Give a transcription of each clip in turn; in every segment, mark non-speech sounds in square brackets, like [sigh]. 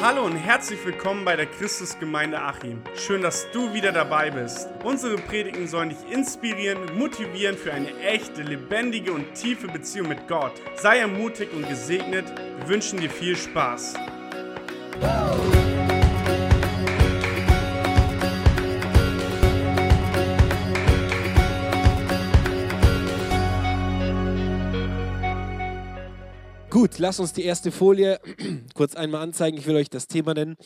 Hallo und herzlich willkommen bei der Christusgemeinde Achim. Schön, dass du wieder dabei bist. Unsere Predigten sollen dich inspirieren, motivieren für eine echte, lebendige und tiefe Beziehung mit Gott. Sei ermutigt und gesegnet. Wir wünschen dir viel Spaß. Gut, lass uns die erste Folie kurz einmal anzeigen. Ich will euch das Thema nennen.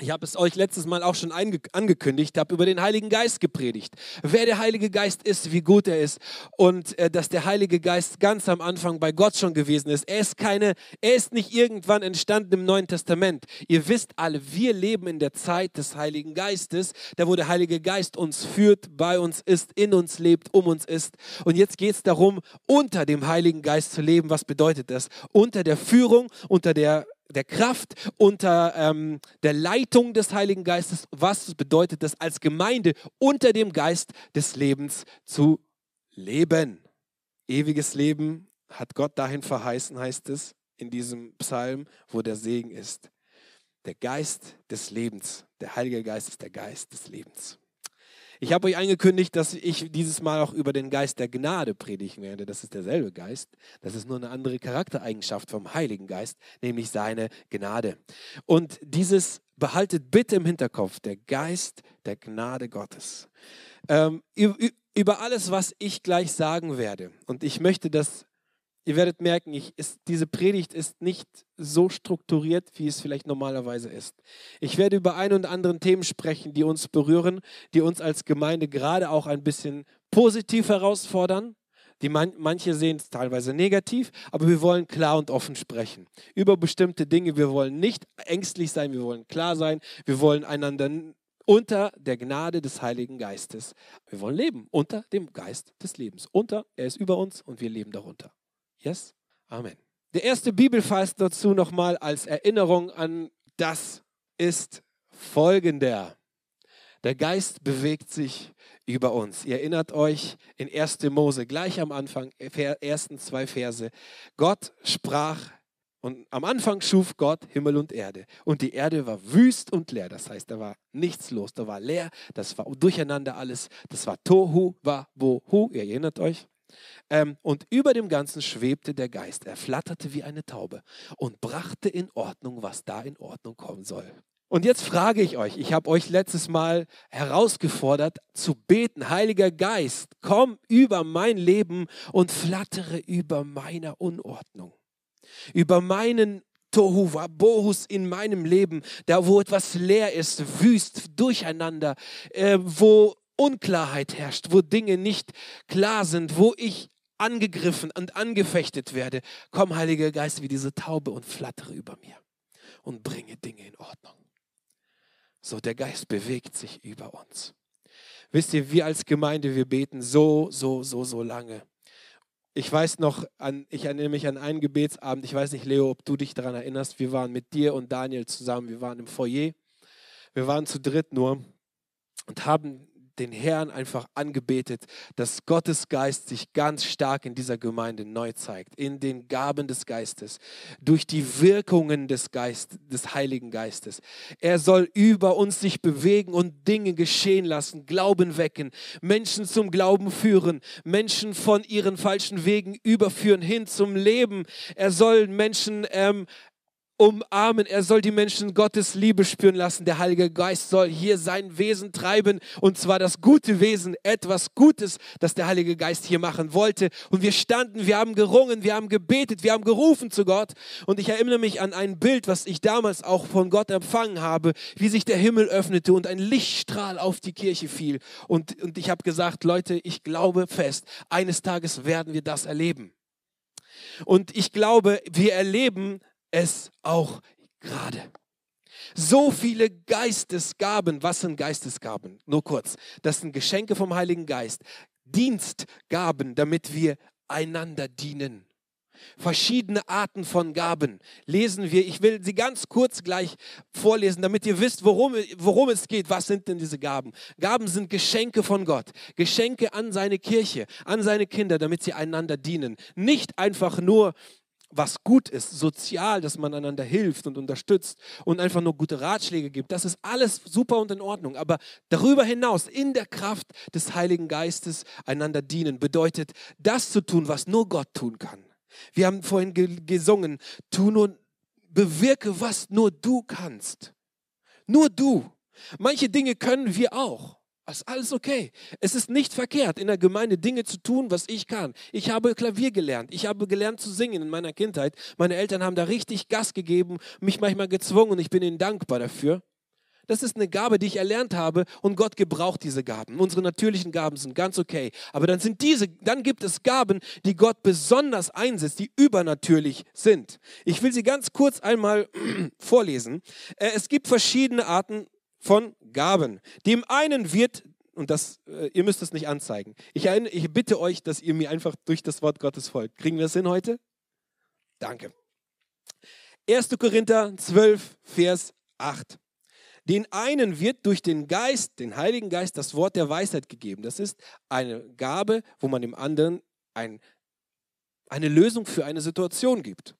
Ich habe es euch letztes Mal auch schon angekündigt, habe über den Heiligen Geist gepredigt. Wer der Heilige Geist ist, wie gut er ist und äh, dass der Heilige Geist ganz am Anfang bei Gott schon gewesen ist. Er ist keine, er ist nicht irgendwann entstanden im Neuen Testament. Ihr wisst alle, wir leben in der Zeit des Heiligen Geistes, da wo der Heilige Geist uns führt, bei uns ist, in uns lebt, um uns ist. Und jetzt geht es darum, unter dem Heiligen Geist zu leben. Was bedeutet das? Unter der Führung, unter der der Kraft, unter ähm, der Leitung des Heiligen Geistes. Was bedeutet das als Gemeinde unter dem Geist des Lebens zu leben? Ewiges Leben hat Gott dahin verheißen, heißt es in diesem Psalm, wo der Segen ist. Der Geist des Lebens, der Heilige Geist ist der Geist des Lebens. Ich habe euch angekündigt, dass ich dieses Mal auch über den Geist der Gnade predigen werde. Das ist derselbe Geist. Das ist nur eine andere Charaktereigenschaft vom Heiligen Geist, nämlich seine Gnade. Und dieses behaltet bitte im Hinterkopf, der Geist der Gnade Gottes. Ähm, über alles, was ich gleich sagen werde. Und ich möchte das Ihr werdet merken, ich, ist, diese Predigt ist nicht so strukturiert, wie es vielleicht normalerweise ist. Ich werde über ein und anderen Themen sprechen, die uns berühren, die uns als Gemeinde gerade auch ein bisschen positiv herausfordern. Die man, manche sehen es teilweise negativ, aber wir wollen klar und offen sprechen über bestimmte Dinge. Wir wollen nicht ängstlich sein, wir wollen klar sein, wir wollen einander unter der Gnade des Heiligen Geistes. Wir wollen leben unter dem Geist des Lebens. Unter, er ist über uns und wir leben darunter. Yes? Amen. Der erste Bibelvers dazu nochmal als Erinnerung an das ist folgender. Der Geist bewegt sich über uns. Ihr erinnert euch in 1. Mose, gleich am Anfang, ersten zwei Verse. Gott sprach und am Anfang schuf Gott Himmel und Erde. Und die Erde war wüst und leer. Das heißt, da war nichts los. Da war leer. Das war durcheinander alles. Das war Tohu, war Bohu. Ihr erinnert euch? Ähm, und über dem Ganzen schwebte der Geist. Er flatterte wie eine Taube und brachte in Ordnung, was da in Ordnung kommen soll. Und jetzt frage ich euch, ich habe euch letztes Mal herausgefordert zu beten, Heiliger Geist, komm über mein Leben und flattere über meiner Unordnung, über meinen Tohu Bohus in meinem Leben, da wo etwas leer ist, wüst, durcheinander, äh, wo Unklarheit herrscht, wo Dinge nicht klar sind, wo ich angegriffen und angefechtet werde, komm, Heiliger Geist, wie diese Taube und flattere über mir und bringe Dinge in Ordnung. So, der Geist bewegt sich über uns. Wisst ihr, wir als Gemeinde, wir beten so, so, so, so lange. Ich weiß noch, an, ich erinnere mich an einen Gebetsabend, ich weiß nicht, Leo, ob du dich daran erinnerst, wir waren mit dir und Daniel zusammen, wir waren im Foyer, wir waren zu dritt nur und haben den Herrn einfach angebetet, dass Gottes Geist sich ganz stark in dieser Gemeinde neu zeigt, in den Gaben des Geistes, durch die Wirkungen des Geist, des Heiligen Geistes. Er soll über uns sich bewegen und Dinge geschehen lassen, Glauben wecken, Menschen zum Glauben führen, Menschen von ihren falschen Wegen überführen hin zum Leben. Er soll Menschen ähm, umarmen. Er soll die Menschen Gottes Liebe spüren lassen. Der Heilige Geist soll hier sein Wesen treiben und zwar das gute Wesen, etwas Gutes, das der Heilige Geist hier machen wollte. Und wir standen, wir haben gerungen, wir haben gebetet, wir haben gerufen zu Gott. Und ich erinnere mich an ein Bild, was ich damals auch von Gott empfangen habe, wie sich der Himmel öffnete und ein Lichtstrahl auf die Kirche fiel. Und, und ich habe gesagt, Leute, ich glaube fest, eines Tages werden wir das erleben. Und ich glaube, wir erleben es auch gerade. So viele Geistesgaben. Was sind Geistesgaben? Nur kurz. Das sind Geschenke vom Heiligen Geist. Dienstgaben, damit wir einander dienen. Verschiedene Arten von Gaben lesen wir. Ich will sie ganz kurz gleich vorlesen, damit ihr wisst, worum, worum es geht. Was sind denn diese Gaben? Gaben sind Geschenke von Gott. Geschenke an seine Kirche, an seine Kinder, damit sie einander dienen. Nicht einfach nur was gut ist, sozial, dass man einander hilft und unterstützt und einfach nur gute Ratschläge gibt. Das ist alles super und in Ordnung. Aber darüber hinaus, in der Kraft des Heiligen Geistes einander dienen, bedeutet das zu tun, was nur Gott tun kann. Wir haben vorhin gesungen, tu nur, bewirke, was nur du kannst. Nur du. Manche Dinge können wir auch. Ist alles okay. Es ist nicht verkehrt, in der Gemeinde Dinge zu tun, was ich kann. Ich habe Klavier gelernt. Ich habe gelernt zu singen in meiner Kindheit. Meine Eltern haben da richtig Gas gegeben, mich manchmal gezwungen und ich bin ihnen dankbar dafür. Das ist eine Gabe, die ich erlernt habe und Gott gebraucht diese Gaben. Unsere natürlichen Gaben sind ganz okay, aber dann sind diese, dann gibt es Gaben, die Gott besonders einsetzt, die übernatürlich sind. Ich will sie ganz kurz einmal [clears throat] vorlesen. Äh, es gibt verschiedene Arten von Gaben. Dem einen wird, und das, äh, ihr müsst es nicht anzeigen, ich, ich bitte euch, dass ihr mir einfach durch das Wort Gottes folgt. Kriegen wir es hin heute? Danke. 1. Korinther 12, Vers 8. Den einen wird durch den Geist, den Heiligen Geist, das Wort der Weisheit gegeben. Das ist eine Gabe, wo man dem anderen ein, eine Lösung für eine Situation gibt.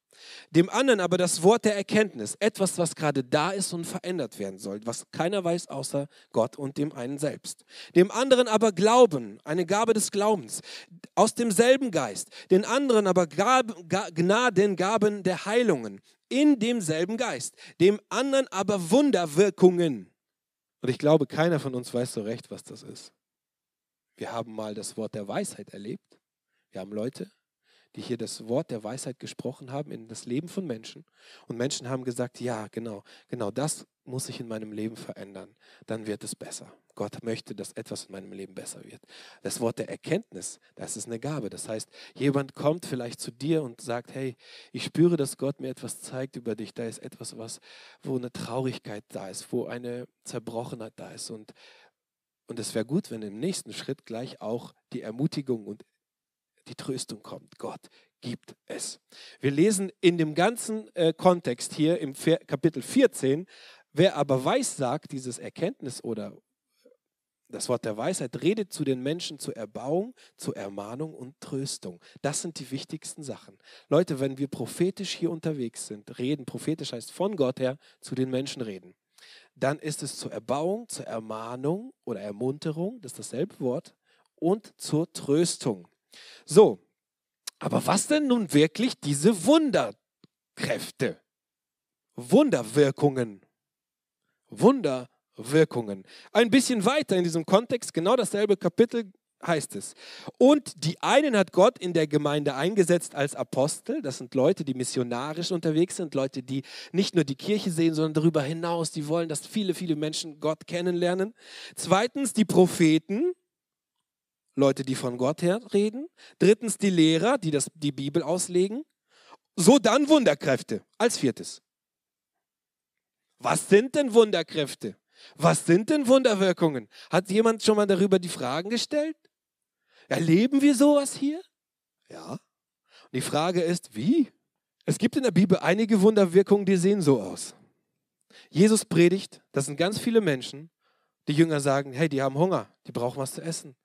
Dem anderen aber das Wort der Erkenntnis, etwas, was gerade da ist und verändert werden soll, was keiner weiß außer Gott und dem einen selbst. Dem anderen aber Glauben, eine Gabe des Glaubens, aus demselben Geist. Den anderen aber Gnadengaben der Heilungen, in demselben Geist. Dem anderen aber Wunderwirkungen. Und ich glaube, keiner von uns weiß so recht, was das ist. Wir haben mal das Wort der Weisheit erlebt. Wir haben Leute, die hier das Wort der Weisheit gesprochen haben in das Leben von Menschen. Und Menschen haben gesagt, ja, genau, genau das muss sich in meinem Leben verändern. Dann wird es besser. Gott möchte, dass etwas in meinem Leben besser wird. Das Wort der Erkenntnis, das ist eine Gabe. Das heißt, jemand kommt vielleicht zu dir und sagt, hey, ich spüre, dass Gott mir etwas zeigt über dich. Da ist etwas, was, wo eine Traurigkeit da ist, wo eine Zerbrochenheit da ist. Und, und es wäre gut, wenn im nächsten Schritt gleich auch die Ermutigung und die Tröstung kommt. Gott gibt es. Wir lesen in dem ganzen äh, Kontext hier im Kapitel 14, wer aber weiß sagt, dieses Erkenntnis oder das Wort der Weisheit redet zu den Menschen zur Erbauung, zur Ermahnung und Tröstung. Das sind die wichtigsten Sachen. Leute, wenn wir prophetisch hier unterwegs sind, reden, prophetisch heißt von Gott her zu den Menschen reden, dann ist es zur Erbauung, zur Ermahnung oder Ermunterung, das ist dasselbe Wort, und zur Tröstung. So, aber was denn nun wirklich diese Wunderkräfte? Wunderwirkungen. Wunderwirkungen. Ein bisschen weiter in diesem Kontext, genau dasselbe Kapitel heißt es. Und die einen hat Gott in der Gemeinde eingesetzt als Apostel. Das sind Leute, die missionarisch unterwegs sind, Leute, die nicht nur die Kirche sehen, sondern darüber hinaus, die wollen, dass viele, viele Menschen Gott kennenlernen. Zweitens die Propheten. Leute, die von Gott her reden. Drittens die Lehrer, die das, die Bibel auslegen. So dann Wunderkräfte als viertes. Was sind denn Wunderkräfte? Was sind denn Wunderwirkungen? Hat jemand schon mal darüber die Fragen gestellt? Erleben wir sowas hier? Ja. Und die Frage ist, wie? Es gibt in der Bibel einige Wunderwirkungen, die sehen so aus. Jesus predigt, das sind ganz viele Menschen. Die Jünger sagen, hey, die haben Hunger, die brauchen was zu essen.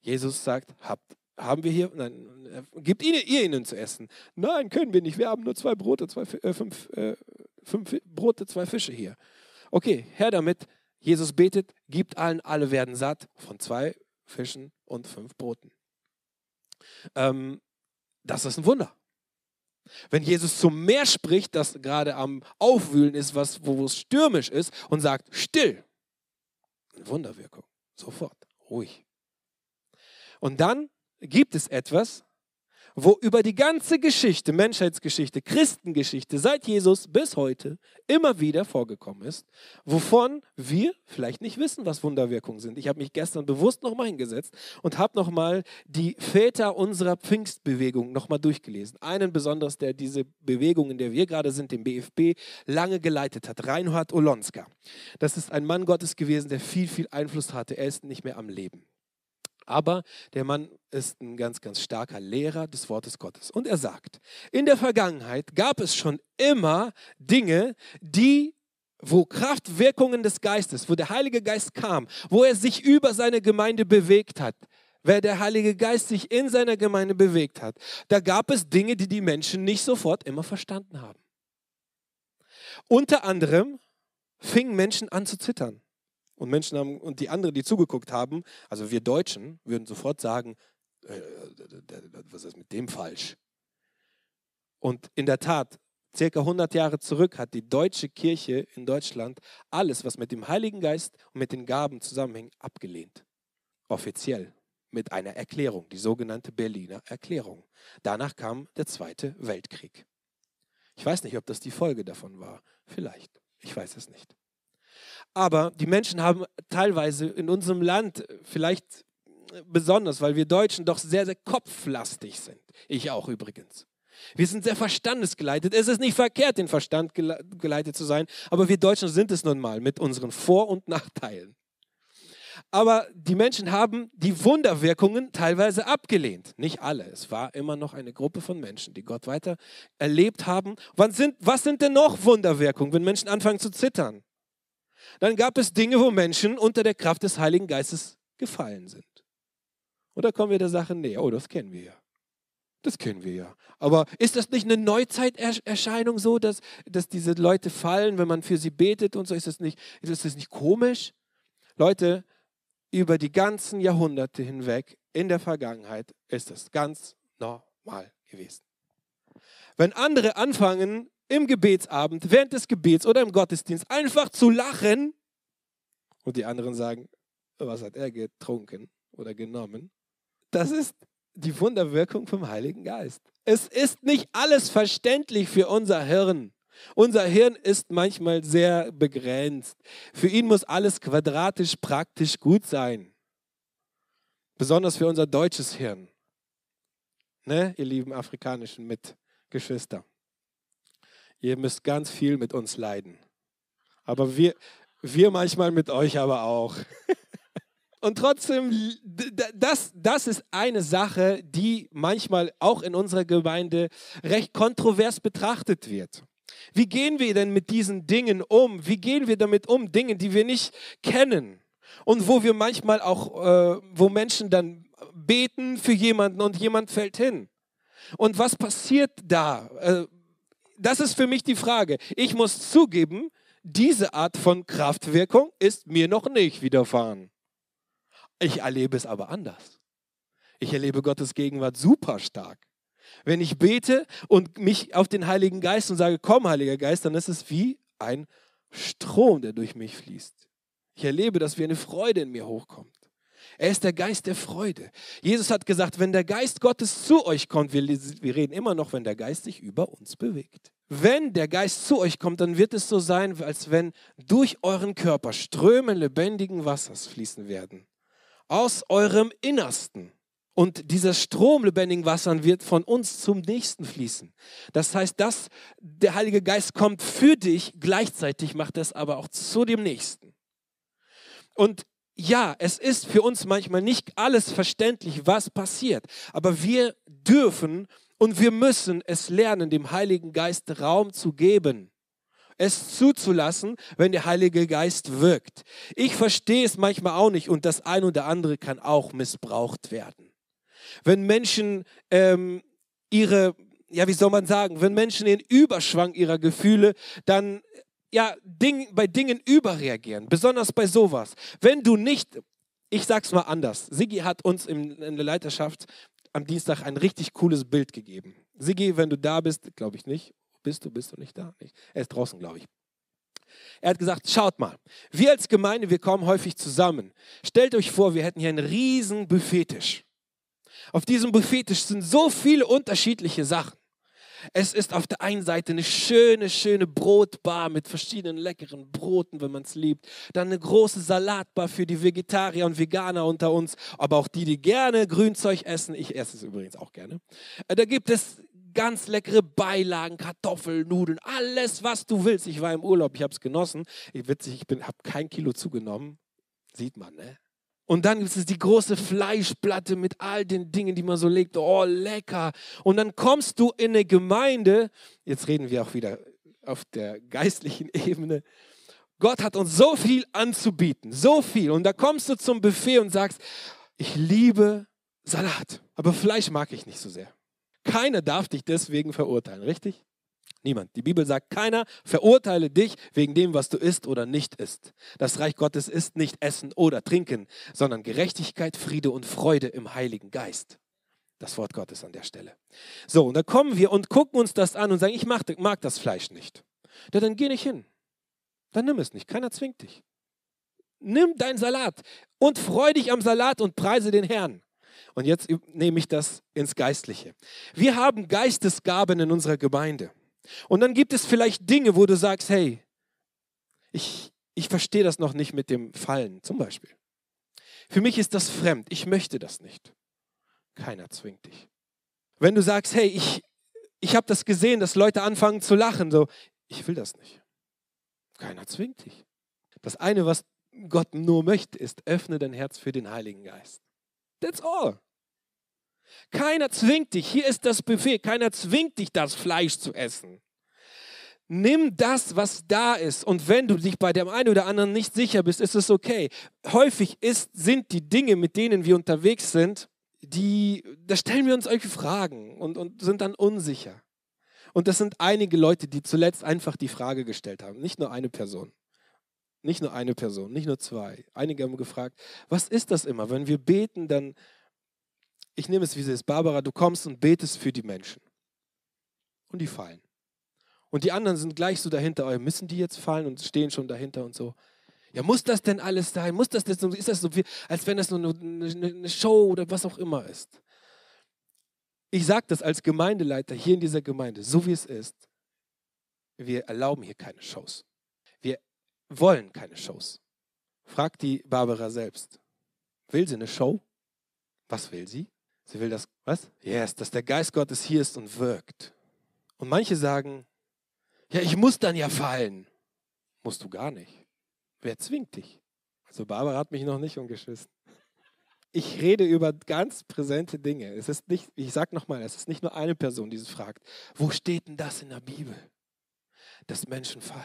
Jesus sagt, habt, haben wir hier, nein, gibt ihnen, ihr ihnen zu essen. Nein, können wir nicht, wir haben nur zwei Brote, zwei, äh, fünf, äh, fünf Brote, zwei Fische hier. Okay, her damit. Jesus betet, gibt allen, alle werden satt von zwei Fischen und fünf Broten. Ähm, das ist ein Wunder. Wenn Jesus zum Meer spricht, das gerade am Aufwühlen ist, was, wo es stürmisch ist, und sagt, still, Wunderwirkung, sofort, ruhig. Und dann gibt es etwas, wo über die ganze Geschichte, Menschheitsgeschichte, Christengeschichte seit Jesus bis heute immer wieder vorgekommen ist, wovon wir vielleicht nicht wissen, was Wunderwirkungen sind. Ich habe mich gestern bewusst nochmal hingesetzt und habe nochmal die Väter unserer Pfingstbewegung nochmal durchgelesen. Einen besonders, der diese Bewegung, in der wir gerade sind, den BFB, lange geleitet hat, Reinhard Olonska. Das ist ein Mann Gottes gewesen, der viel, viel Einfluss hatte. Er ist nicht mehr am Leben. Aber der Mann ist ein ganz, ganz starker Lehrer des Wortes Gottes. Und er sagt, in der Vergangenheit gab es schon immer Dinge, die wo Kraftwirkungen des Geistes, wo der Heilige Geist kam, wo er sich über seine Gemeinde bewegt hat, wer der Heilige Geist sich in seiner Gemeinde bewegt hat, da gab es Dinge, die die Menschen nicht sofort immer verstanden haben. Unter anderem fingen Menschen an zu zittern. Und Menschen haben, und die anderen, die zugeguckt haben, also wir Deutschen, würden sofort sagen, äh, was ist mit dem falsch? Und in der Tat, circa 100 Jahre zurück hat die deutsche Kirche in Deutschland alles, was mit dem Heiligen Geist und mit den Gaben zusammenhängt, abgelehnt. Offiziell. Mit einer Erklärung, die sogenannte Berliner Erklärung. Danach kam der Zweite Weltkrieg. Ich weiß nicht, ob das die Folge davon war. Vielleicht. Ich weiß es nicht. Aber die Menschen haben teilweise in unserem Land vielleicht besonders, weil wir Deutschen doch sehr, sehr kopflastig sind. Ich auch übrigens. Wir sind sehr verstandesgeleitet. Es ist nicht verkehrt, den Verstand geleitet zu sein, aber wir Deutschen sind es nun mal mit unseren Vor- und Nachteilen. Aber die Menschen haben die Wunderwirkungen teilweise abgelehnt. Nicht alle. Es war immer noch eine Gruppe von Menschen, die Gott weiter erlebt haben. Sind, was sind denn noch Wunderwirkungen, wenn Menschen anfangen zu zittern? Dann gab es Dinge, wo Menschen unter der Kraft des Heiligen Geistes gefallen sind. Und da kommen wir der Sache näher. Oh, das kennen wir ja. Das kennen wir ja. Aber ist das nicht eine Neuzeiterscheinung so, dass, dass diese Leute fallen, wenn man für sie betet und so? Ist das nicht, ist das nicht komisch? Leute, über die ganzen Jahrhunderte hinweg in der Vergangenheit ist das ganz normal gewesen. Wenn andere anfangen, im Gebetsabend, während des Gebets oder im Gottesdienst einfach zu lachen und die anderen sagen, was hat er getrunken oder genommen, das ist die Wunderwirkung vom Heiligen Geist. Es ist nicht alles verständlich für unser Hirn. Unser Hirn ist manchmal sehr begrenzt. Für ihn muss alles quadratisch praktisch gut sein. Besonders für unser deutsches Hirn. Ne, ihr lieben afrikanischen Mitgeschwister. Ihr müsst ganz viel mit uns leiden. Aber wir, wir manchmal mit euch aber auch. [laughs] Und trotzdem, das, das ist eine Sache, die manchmal auch in unserer Gemeinde recht kontrovers betrachtet wird. Wie gehen wir denn mit diesen Dingen um? Wie gehen wir damit um? Dinge, die wir nicht kennen. Und wo wir manchmal auch, äh, wo Menschen dann beten für jemanden und jemand fällt hin. Und was passiert da? Äh, das ist für mich die Frage. Ich muss zugeben, diese Art von Kraftwirkung ist mir noch nicht widerfahren. Ich erlebe es aber anders. Ich erlebe Gottes Gegenwart super stark. Wenn ich bete und mich auf den Heiligen Geist und sage, komm, Heiliger Geist, dann ist es wie ein Strom, der durch mich fließt. Ich erlebe, dass wie eine Freude in mir hochkommt. Er ist der Geist der Freude. Jesus hat gesagt, wenn der Geist Gottes zu euch kommt, wir, wir reden immer noch, wenn der Geist sich über uns bewegt. Wenn der Geist zu euch kommt, dann wird es so sein, als wenn durch euren Körper Ströme lebendigen Wassers fließen werden aus eurem Innersten. Und dieser Strom lebendigen Wassern wird von uns zum Nächsten fließen. Das heißt, dass der Heilige Geist kommt für dich, gleichzeitig macht es aber auch zu dem Nächsten. Und ja, es ist für uns manchmal nicht alles verständlich, was passiert, aber wir dürfen und wir müssen es lernen, dem Heiligen Geist Raum zu geben es zuzulassen, wenn der Heilige Geist wirkt. Ich verstehe es manchmal auch nicht und das ein oder andere kann auch missbraucht werden. Wenn Menschen ähm, ihre, ja, wie soll man sagen, wenn Menschen den Überschwang ihrer Gefühle dann ja, Ding, bei Dingen überreagieren, besonders bei sowas. Wenn du nicht, ich sag's mal anders, Sigi hat uns in, in der Leiterschaft am Dienstag ein richtig cooles Bild gegeben. Sigi, wenn du da bist, glaube ich nicht, bist du, bist du nicht da? Nicht. Er ist draußen, glaube ich. Er hat gesagt, schaut mal, wir als Gemeinde, wir kommen häufig zusammen. Stellt euch vor, wir hätten hier einen riesen Buffettisch. Auf diesem Buffettisch sind so viele unterschiedliche Sachen. Es ist auf der einen Seite eine schöne, schöne Brotbar mit verschiedenen leckeren Broten, wenn man es liebt. Dann eine große Salatbar für die Vegetarier und Veganer unter uns, aber auch die, die gerne Grünzeug essen. Ich esse es übrigens auch gerne. Äh, da gibt es ganz leckere Beilagen, Kartoffeln, Nudeln, alles, was du willst. Ich war im Urlaub, ich habe es genossen. Ich, witzig, ich habe kein Kilo zugenommen. Sieht man, ne? Und dann gibt es die große Fleischplatte mit all den Dingen, die man so legt. Oh, lecker. Und dann kommst du in eine Gemeinde, jetzt reden wir auch wieder auf der geistlichen [laughs] Ebene. Gott hat uns so viel anzubieten, so viel. Und da kommst du zum Buffet und sagst, Ich liebe Salat, aber Fleisch mag ich nicht so sehr. Keiner darf dich deswegen verurteilen, richtig? Niemand. Die Bibel sagt, keiner verurteile dich wegen dem, was du isst oder nicht isst. Das Reich Gottes ist nicht Essen oder Trinken, sondern Gerechtigkeit, Friede und Freude im Heiligen Geist. Das Wort Gottes an der Stelle. So, und dann kommen wir und gucken uns das an und sagen, ich mag, mag das Fleisch nicht. Ja, dann geh nicht hin. Dann nimm es nicht. Keiner zwingt dich. Nimm deinen Salat und freu dich am Salat und preise den Herrn. Und jetzt nehme ich das ins Geistliche. Wir haben Geistesgaben in unserer Gemeinde. Und dann gibt es vielleicht Dinge, wo du sagst, hey, ich, ich verstehe das noch nicht mit dem Fallen zum Beispiel. Für mich ist das fremd. Ich möchte das nicht. Keiner zwingt dich. Wenn du sagst, hey, ich, ich habe das gesehen, dass Leute anfangen zu lachen, so, ich will das nicht. Keiner zwingt dich. Das eine, was Gott nur möchte, ist, öffne dein Herz für den Heiligen Geist. That's all. Keiner zwingt dich. Hier ist das Buffet. Keiner zwingt dich, das Fleisch zu essen. Nimm das, was da ist. Und wenn du dich bei dem einen oder anderen nicht sicher bist, ist es okay. Häufig ist, sind die Dinge, mit denen wir unterwegs sind, die, da stellen wir uns irgendwie Fragen und, und sind dann unsicher. Und das sind einige Leute, die zuletzt einfach die Frage gestellt haben. Nicht nur eine Person. Nicht nur eine Person, nicht nur zwei. Einige haben gefragt, was ist das immer? Wenn wir beten, dann ich nehme es, wie es ist. Barbara, du kommst und betest für die Menschen. Und die fallen. Und die anderen sind gleich so dahinter, oh, müssen die jetzt fallen und stehen schon dahinter und so. Ja, muss das denn alles sein? Muss das denn so, ist das so, wie, als wenn das nur eine, eine Show oder was auch immer ist? Ich sage das als Gemeindeleiter hier in dieser Gemeinde, so wie es ist. Wir erlauben hier keine Shows. Wir wollen keine Shows. Frag die Barbara selbst. Will sie eine Show? Was will sie? Sie will das, was? Yes, dass der Geist Gottes hier ist und wirkt. Und manche sagen, ja, ich muss dann ja fallen. Musst du gar nicht. Wer zwingt dich? Also Barbara hat mich noch nicht umgeschissen. Ich rede über ganz präsente Dinge. Es ist nicht, ich sage nochmal, es ist nicht nur eine Person, die es fragt, wo steht denn das in der Bibel, dass Menschen fallen?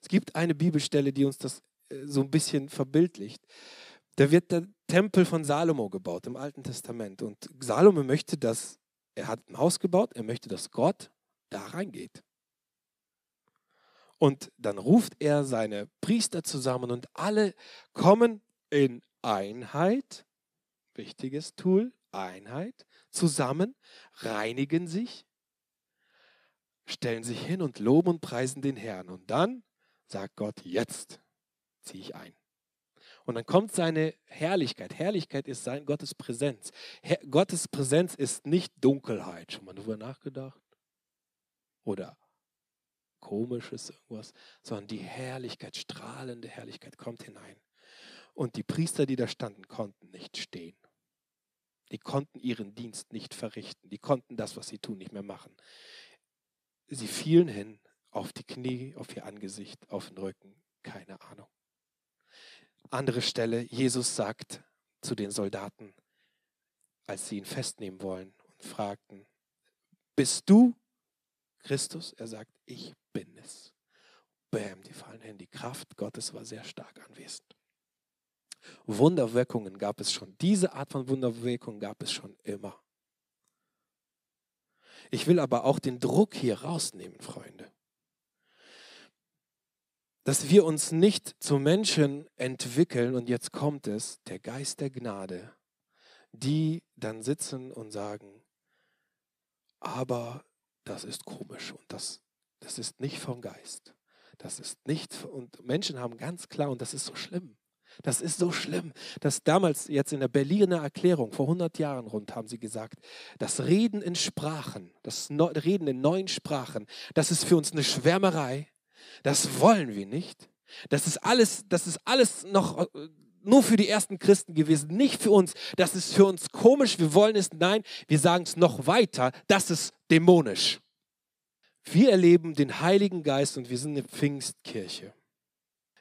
Es gibt eine Bibelstelle, die uns das äh, so ein bisschen verbildlicht. Da wird der Tempel von Salomo gebaut im Alten Testament. Und Salomo möchte, dass, er hat ein Haus gebaut, er möchte, dass Gott da reingeht. Und dann ruft er seine Priester zusammen und alle kommen in Einheit, wichtiges Tool, Einheit, zusammen, reinigen sich, stellen sich hin und loben und preisen den Herrn. Und dann sagt Gott, jetzt ziehe ich ein. Und dann kommt seine Herrlichkeit. Herrlichkeit ist sein Gottes Präsenz. Her Gottes Präsenz ist nicht Dunkelheit. Schon mal darüber nachgedacht? Oder komisches irgendwas, sondern die Herrlichkeit, strahlende Herrlichkeit kommt hinein. Und die Priester, die da standen, konnten nicht stehen. Die konnten ihren Dienst nicht verrichten. Die konnten das, was sie tun, nicht mehr machen. Sie fielen hin auf die Knie, auf ihr Angesicht, auf den Rücken, keine Ahnung. Andere Stelle, Jesus sagt zu den Soldaten, als sie ihn festnehmen wollen und fragten, bist du Christus? Er sagt, ich bin es. Bäm, die fallen hin. Die Kraft Gottes war sehr stark anwesend. Wunderwirkungen gab es schon. Diese Art von Wunderwirkungen gab es schon immer. Ich will aber auch den Druck hier rausnehmen, Freunde dass wir uns nicht zu Menschen entwickeln, und jetzt kommt es, der Geist der Gnade, die dann sitzen und sagen, aber das ist komisch und das, das ist nicht vom Geist. Das ist nicht, und Menschen haben ganz klar, und das ist so schlimm, das ist so schlimm, dass damals jetzt in der Berliner Erklärung vor 100 Jahren rund haben sie gesagt, das Reden in Sprachen, das Reden in neuen Sprachen, das ist für uns eine Schwärmerei, das wollen wir nicht. Das ist alles, das ist alles noch äh, nur für die ersten Christen gewesen, nicht für uns. Das ist für uns komisch, wir wollen es. Nein, wir sagen es noch weiter, das ist dämonisch. Wir erleben den Heiligen Geist und wir sind eine Pfingstkirche.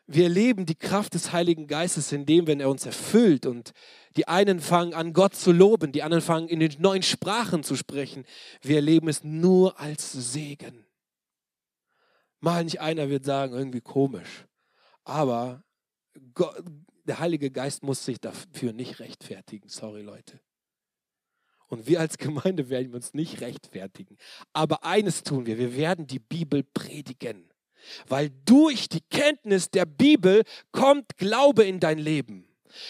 Wir erleben die Kraft des Heiligen Geistes, indem, wenn er uns erfüllt und die einen fangen an, Gott zu loben, die anderen fangen in den neuen Sprachen zu sprechen. Wir erleben es nur als Segen. Manch einer wird sagen, irgendwie komisch. Aber Gott, der Heilige Geist muss sich dafür nicht rechtfertigen. Sorry, Leute. Und wir als Gemeinde werden uns nicht rechtfertigen. Aber eines tun wir, wir werden die Bibel predigen. Weil durch die Kenntnis der Bibel kommt Glaube in dein Leben.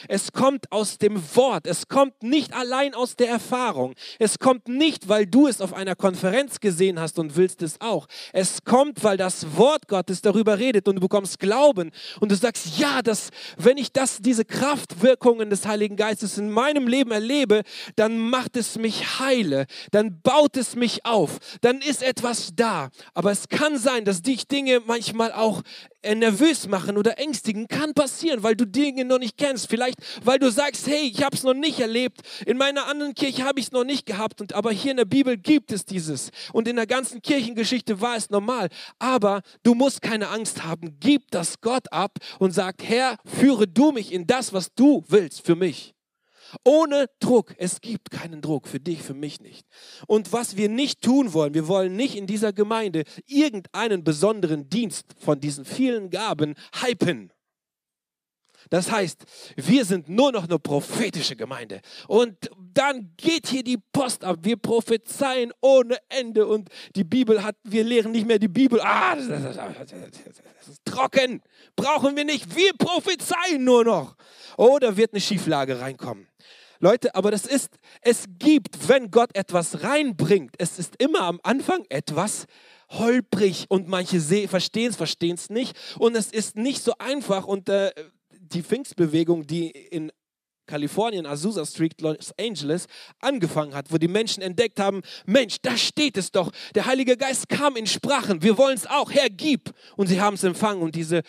Es kommt aus dem Wort. Es kommt nicht allein aus der Erfahrung. Es kommt nicht, weil du es auf einer Konferenz gesehen hast und willst es auch. Es kommt, weil das Wort Gottes darüber redet und du bekommst Glauben und du sagst, ja, dass, wenn ich das, diese Kraftwirkungen des Heiligen Geistes in meinem Leben erlebe, dann macht es mich heile, dann baut es mich auf, dann ist etwas da. Aber es kann sein, dass dich Dinge manchmal auch nervös machen oder ängstigen, kann passieren, weil du Dinge noch nicht kennst. Vielleicht, weil du sagst, hey, ich habe es noch nicht erlebt. In meiner anderen Kirche habe ich es noch nicht gehabt. Und, aber hier in der Bibel gibt es dieses. Und in der ganzen Kirchengeschichte war es normal. Aber du musst keine Angst haben. Gib das Gott ab und sag, Herr, führe du mich in das, was du willst für mich. Ohne Druck. Es gibt keinen Druck für dich, für mich nicht. Und was wir nicht tun wollen, wir wollen nicht in dieser Gemeinde irgendeinen besonderen Dienst von diesen vielen Gaben hypen. Das heißt, wir sind nur noch eine prophetische Gemeinde. Und dann geht hier die Post ab. Wir prophezeien ohne Ende. Und die Bibel hat, wir lehren nicht mehr die Bibel. Ah, das, ist trocken. Brauchen wir nicht. Wir prophezeien nur noch. Oder wird eine Schieflage reinkommen. Leute, aber das ist, es gibt, wenn Gott etwas reinbringt, es ist immer am Anfang etwas holprig und manche verstehen es, verstehen es nicht und es ist nicht so einfach und äh, die Pfingstbewegung, die in Kalifornien, Azusa Street, Los Angeles, angefangen hat, wo die Menschen entdeckt haben, Mensch, da steht es doch, der Heilige Geist kam in Sprachen, wir wollen es auch, Herr, gib. Und sie haben es empfangen und diese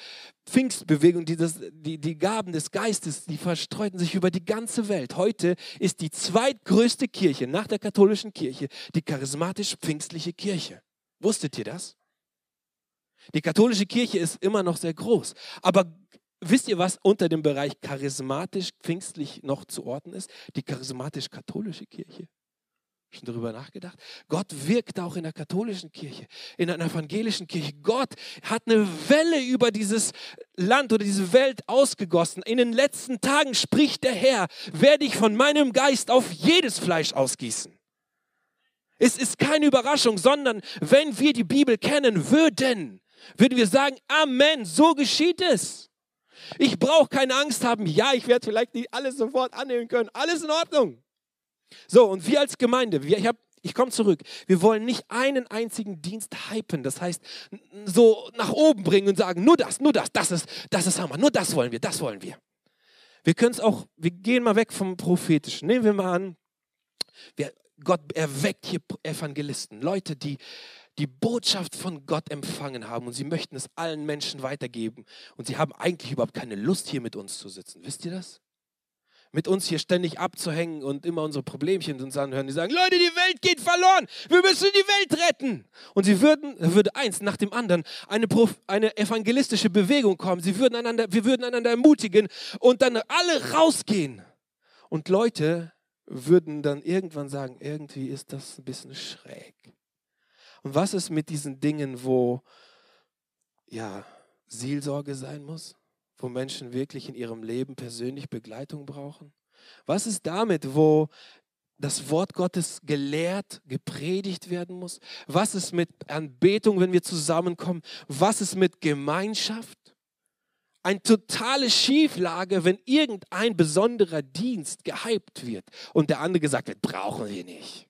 Pfingstbewegung, die, das, die, die Gaben des Geistes, die verstreuten sich über die ganze Welt. Heute ist die zweitgrößte Kirche nach der katholischen Kirche die charismatisch-pfingstliche Kirche. Wusstet ihr das? Die katholische Kirche ist immer noch sehr groß, aber Wisst ihr, was unter dem Bereich charismatisch pfingstlich noch zu orten ist? Die charismatisch-katholische Kirche. Schon darüber nachgedacht? Gott wirkt auch in der katholischen Kirche, in einer evangelischen Kirche. Gott hat eine Welle über dieses Land oder diese Welt ausgegossen. In den letzten Tagen spricht der Herr, werde ich von meinem Geist auf jedes Fleisch ausgießen. Es ist keine Überraschung, sondern wenn wir die Bibel kennen würden, würden wir sagen, Amen, so geschieht es. Ich brauche keine Angst haben. Ja, ich werde vielleicht nicht alles sofort annehmen können. Alles in Ordnung. So, und wir als Gemeinde, wir, ich, ich komme zurück, wir wollen nicht einen einzigen Dienst hypen, das heißt, so nach oben bringen und sagen, nur das, nur das, das ist, das ist Hammer, nur das wollen wir, das wollen wir. Wir können es auch, wir gehen mal weg vom Prophetischen. Nehmen wir mal an, wir, Gott erweckt hier Evangelisten, Leute, die, die Botschaft von Gott empfangen haben und sie möchten es allen Menschen weitergeben. Und sie haben eigentlich überhaupt keine Lust, hier mit uns zu sitzen. Wisst ihr das? Mit uns hier ständig abzuhängen und immer unsere Problemchen uns anhören. Die sagen, Leute, die Welt geht verloren. Wir müssen die Welt retten. Und sie würden, würde eins nach dem anderen eine, eine evangelistische Bewegung kommen. Sie würden einander, wir würden einander ermutigen und dann alle rausgehen. Und Leute würden dann irgendwann sagen, irgendwie ist das ein bisschen schräg. Und was ist mit diesen Dingen, wo ja Seelsorge sein muss, wo Menschen wirklich in ihrem Leben persönlich Begleitung brauchen? Was ist damit, wo das Wort Gottes gelehrt, gepredigt werden muss? Was ist mit Anbetung, wenn wir zusammenkommen? Was ist mit Gemeinschaft? Eine totale Schieflage, wenn irgendein besonderer Dienst gehypt wird und der andere gesagt wird, brauchen wir nicht.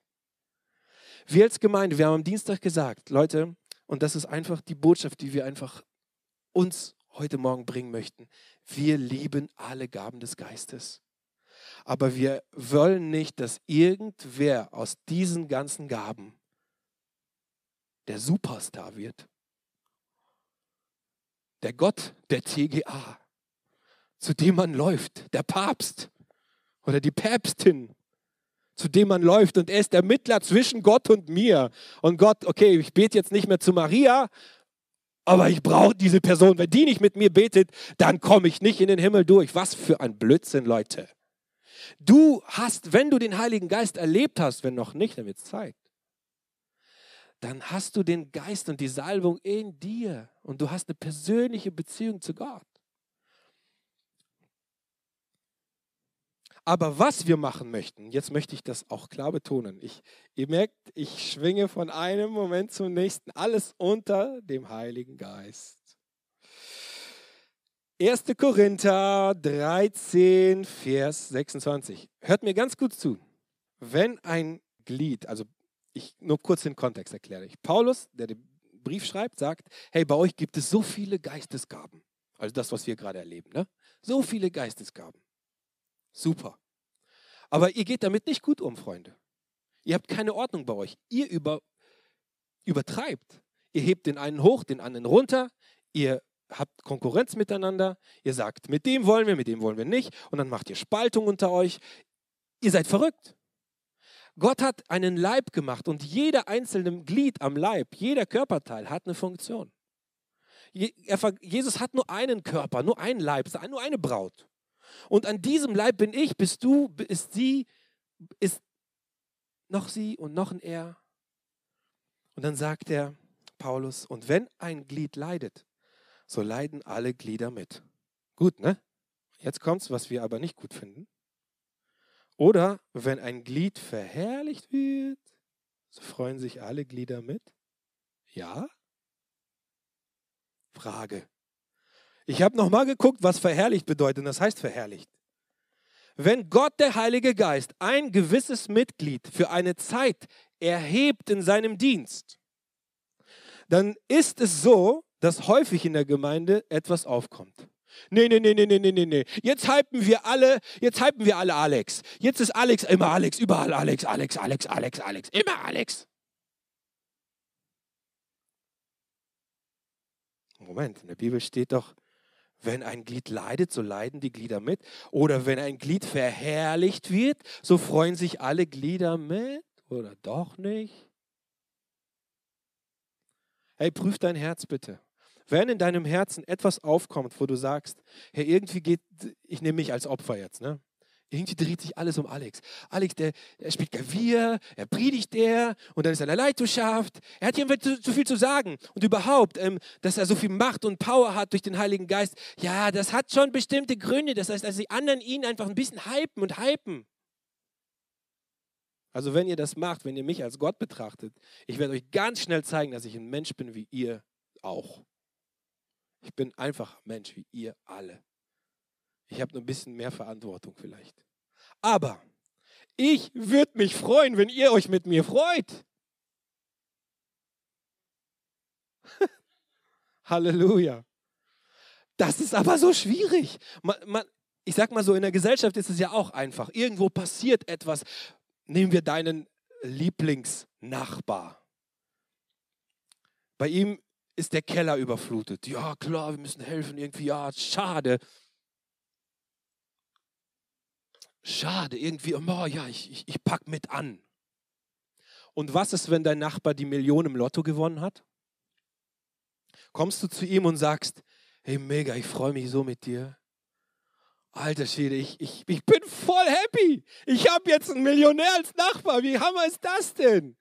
Wir als Gemeinde, wir haben am Dienstag gesagt, Leute, und das ist einfach die Botschaft, die wir einfach uns heute Morgen bringen möchten. Wir lieben alle Gaben des Geistes. Aber wir wollen nicht, dass irgendwer aus diesen ganzen Gaben der Superstar wird. Der Gott der TGA, zu dem man läuft, der Papst oder die Päpstin zu dem man läuft. Und er ist der Mittler zwischen Gott und mir. Und Gott, okay, ich bete jetzt nicht mehr zu Maria, aber ich brauche diese Person. Wenn die nicht mit mir betet, dann komme ich nicht in den Himmel durch. Was für ein Blödsinn, Leute. Du hast, wenn du den Heiligen Geist erlebt hast, wenn noch nicht, dann wird es Zeit. Dann hast du den Geist und die Salbung in dir und du hast eine persönliche Beziehung zu Gott. Aber was wir machen möchten, jetzt möchte ich das auch klar betonen. Ich, ihr merkt, ich schwinge von einem Moment zum nächsten, alles unter dem Heiligen Geist. 1. Korinther 13, Vers 26. Hört mir ganz gut zu. Wenn ein Glied, also ich nur kurz den Kontext erkläre ich. Paulus, der den Brief schreibt, sagt, hey, bei euch gibt es so viele Geistesgaben. Also das, was wir gerade erleben. Ne? So viele Geistesgaben. Super. Aber ihr geht damit nicht gut um, Freunde. Ihr habt keine Ordnung bei euch. Ihr über, übertreibt. Ihr hebt den einen hoch, den anderen runter. Ihr habt Konkurrenz miteinander. Ihr sagt, mit dem wollen wir, mit dem wollen wir nicht. Und dann macht ihr Spaltung unter euch. Ihr seid verrückt. Gott hat einen Leib gemacht und jeder einzelne Glied am Leib, jeder Körperteil hat eine Funktion. Jesus hat nur einen Körper, nur einen Leib, nur eine Braut. Und an diesem Leib bin ich, bist du, ist sie, ist noch sie und noch ein Er. Und dann sagt er, Paulus, und wenn ein Glied leidet, so leiden alle Glieder mit. Gut, ne? Jetzt kommt's, was wir aber nicht gut finden. Oder wenn ein Glied verherrlicht wird, so freuen sich alle Glieder mit? Ja? Frage. Ich habe nochmal geguckt, was verherrlicht bedeutet. Das heißt verherrlicht. Wenn Gott, der Heilige Geist, ein gewisses Mitglied für eine Zeit erhebt in seinem Dienst, dann ist es so, dass häufig in der Gemeinde etwas aufkommt. Nee, nee, nee, nee, nee, nee, nee. Jetzt hypen wir alle, jetzt hypen wir alle Alex. Jetzt ist Alex immer Alex, überall Alex, Alex, Alex, Alex, Alex, immer Alex. Moment, in der Bibel steht doch, wenn ein Glied leidet, so leiden die Glieder mit. Oder wenn ein Glied verherrlicht wird, so freuen sich alle Glieder mit. Oder doch nicht? Hey, prüf dein Herz bitte. Wenn in deinem Herzen etwas aufkommt, wo du sagst, hey, irgendwie geht, ich nehme mich als Opfer jetzt, ne? Irgendwie dreht sich alles um Alex. Alex, der, der spielt Klavier, er predigt der und dann ist er in der Leiterschaft. Er hat hier zu, zu viel zu sagen. Und überhaupt, ähm, dass er so viel Macht und Power hat durch den Heiligen Geist, ja, das hat schon bestimmte Gründe. Das heißt, dass die anderen ihn einfach ein bisschen hypen und hypen. Also wenn ihr das macht, wenn ihr mich als Gott betrachtet, ich werde euch ganz schnell zeigen, dass ich ein Mensch bin wie ihr auch. Ich bin einfach Mensch wie ihr alle. Ich habe nur ein bisschen mehr Verantwortung vielleicht. Aber ich würde mich freuen, wenn ihr euch mit mir freut. [laughs] Halleluja. Das ist aber so schwierig. Man, man, ich sag mal so, in der Gesellschaft ist es ja auch einfach. Irgendwo passiert etwas. Nehmen wir deinen Lieblingsnachbar. Bei ihm ist der Keller überflutet. Ja, klar, wir müssen helfen irgendwie. Ja, schade. Schade, irgendwie, oh ja, ich, ich, ich pack mit an. Und was ist, wenn dein Nachbar die Million im Lotto gewonnen hat? Kommst du zu ihm und sagst, hey mega, ich freue mich so mit dir. Alter Schwede, ich, ich, ich bin voll happy. Ich habe jetzt einen Millionär als Nachbar. Wie hammer ist das denn?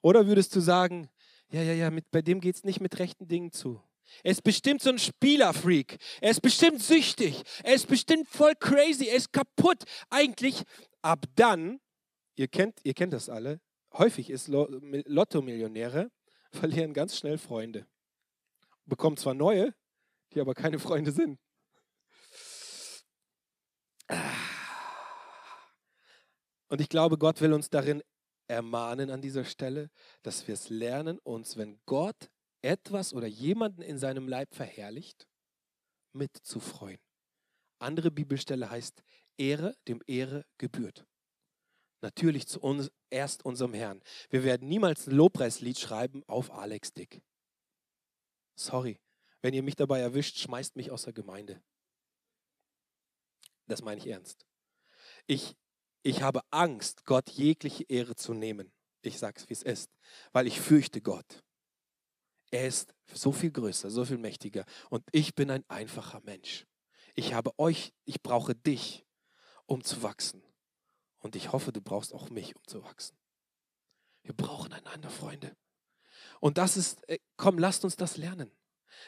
Oder würdest du sagen, ja, ja, ja, mit, bei dem geht es nicht mit rechten Dingen zu. Er ist bestimmt so ein Spielerfreak. Er ist bestimmt süchtig. Er ist bestimmt voll crazy. Er ist kaputt. Eigentlich, ab dann, ihr kennt, ihr kennt das alle, häufig ist Lotto-Millionäre, verlieren ganz schnell Freunde. Bekommen zwar neue, die aber keine Freunde sind. Und ich glaube, Gott will uns darin ermahnen an dieser Stelle, dass wir es lernen, uns, wenn Gott etwas oder jemanden in seinem Leib verherrlicht, mitzufreuen. Andere Bibelstelle heißt, Ehre dem Ehre gebührt. Natürlich zuerst unserem Herrn. Wir werden niemals ein Lobpreislied schreiben auf Alex Dick. Sorry, wenn ihr mich dabei erwischt, schmeißt mich aus der Gemeinde. Das meine ich ernst. Ich ich habe Angst, Gott jegliche Ehre zu nehmen. Ich sage es, wie es ist, weil ich fürchte Gott. Er ist so viel größer, so viel mächtiger und ich bin ein einfacher Mensch. Ich habe euch, ich brauche dich, um zu wachsen. Und ich hoffe, du brauchst auch mich, um zu wachsen. Wir brauchen einander, Freunde. Und das ist, äh, komm, lasst uns das lernen.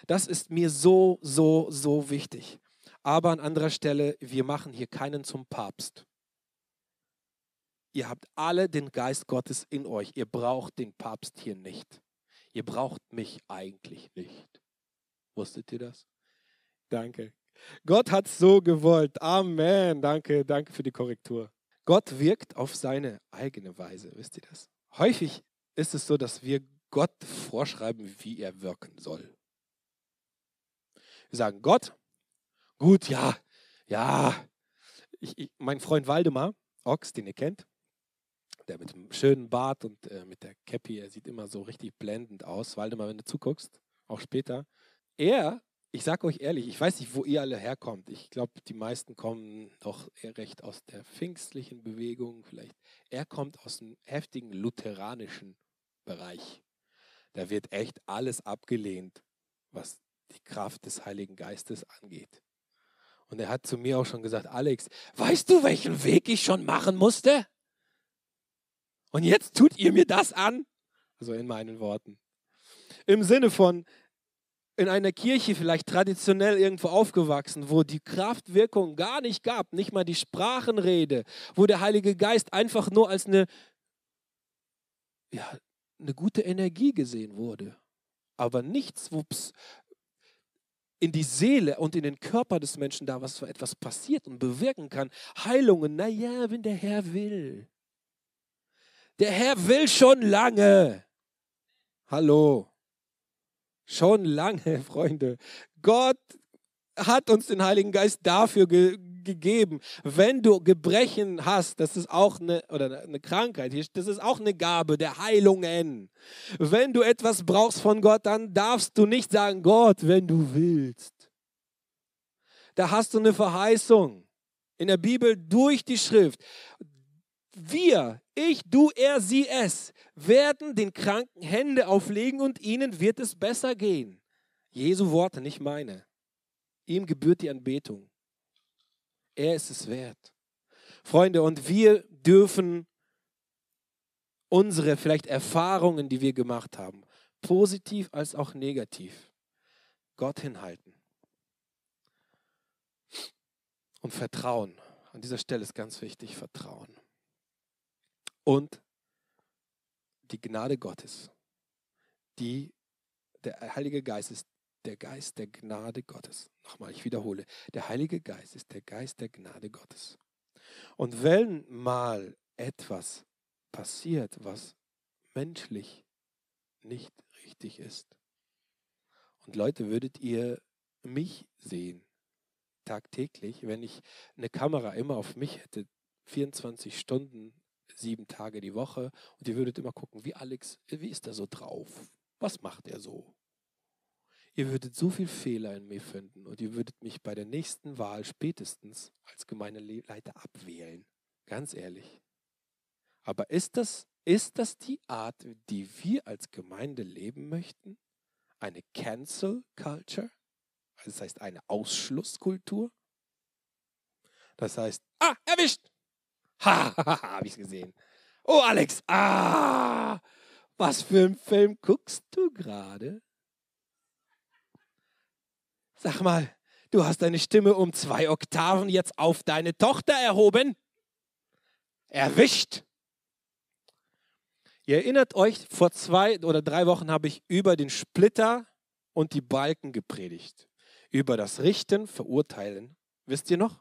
Das ist mir so, so, so wichtig. Aber an anderer Stelle, wir machen hier keinen zum Papst. Ihr habt alle den Geist Gottes in euch. Ihr braucht den Papst hier nicht. Ihr braucht mich eigentlich nicht. Wusstet ihr das? Danke. Gott hat so gewollt. Amen. Danke, danke für die Korrektur. Gott wirkt auf seine eigene Weise. Wisst ihr das? Häufig ist es so, dass wir Gott vorschreiben, wie er wirken soll. Wir sagen, Gott, gut, ja, ja. Ich, ich, mein Freund Waldemar, Ochs, den ihr kennt, der mit dem schönen Bart und äh, mit der Cappy, er sieht immer so richtig blendend aus. Waldemar, wenn du zuguckst, auch später. Er, ich sage euch ehrlich, ich weiß nicht, wo ihr alle herkommt. Ich glaube, die meisten kommen doch recht aus der pfingstlichen Bewegung vielleicht. Er kommt aus dem heftigen lutheranischen Bereich. Da wird echt alles abgelehnt, was die Kraft des Heiligen Geistes angeht. Und er hat zu mir auch schon gesagt, Alex, weißt du, welchen Weg ich schon machen musste? Und jetzt tut ihr mir das an? Also in meinen Worten. Im Sinne von, in einer Kirche vielleicht traditionell irgendwo aufgewachsen, wo die Kraftwirkung gar nicht gab, nicht mal die Sprachenrede, wo der Heilige Geist einfach nur als eine, ja, eine gute Energie gesehen wurde. Aber nichts, wo in die Seele und in den Körper des Menschen da was für etwas passiert und bewirken kann. Heilungen, naja, wenn der Herr will. Der Herr will schon lange. Hallo. Schon lange, [laughs] Freunde. Gott hat uns den Heiligen Geist dafür ge gegeben. Wenn du Gebrechen hast, das ist auch eine, oder eine Krankheit, das ist auch eine Gabe der Heilungen. Wenn du etwas brauchst von Gott, dann darfst du nicht sagen, Gott, wenn du willst. Da hast du eine Verheißung in der Bibel durch die Schrift. Wir, ich, du, er, sie, es, werden den Kranken Hände auflegen und ihnen wird es besser gehen. Jesu Worte, nicht meine. Ihm gebührt die Anbetung. Er ist es wert. Freunde, und wir dürfen unsere vielleicht Erfahrungen, die wir gemacht haben, positiv als auch negativ, Gott hinhalten. Und Vertrauen. An dieser Stelle ist ganz wichtig, Vertrauen und die Gnade Gottes, die der Heilige Geist ist der Geist der Gnade Gottes. Nochmal, ich wiederhole, der Heilige Geist ist der Geist der Gnade Gottes. Und wenn mal etwas passiert, was menschlich nicht richtig ist, und Leute, würdet ihr mich sehen, tagtäglich, wenn ich eine Kamera immer auf mich hätte, 24 Stunden sieben Tage die Woche und ihr würdet immer gucken, wie Alex, wie ist er so drauf? Was macht er so? Ihr würdet so viel Fehler in mir finden und ihr würdet mich bei der nächsten Wahl spätestens als Gemeindeleiter abwählen. Ganz ehrlich. Aber ist das, ist das die Art, die wir als Gemeinde leben möchten? Eine Cancel Culture? Also das heißt eine Ausschlusskultur? Das heißt, ah, erwischt! Ha, [laughs] habe ich gesehen. Oh, Alex, ah, was für einen Film guckst du gerade? Sag mal, du hast deine Stimme um zwei Oktaven jetzt auf deine Tochter erhoben? Erwischt! Ihr erinnert euch, vor zwei oder drei Wochen habe ich über den Splitter und die Balken gepredigt. Über das Richten, Verurteilen. Wisst ihr noch?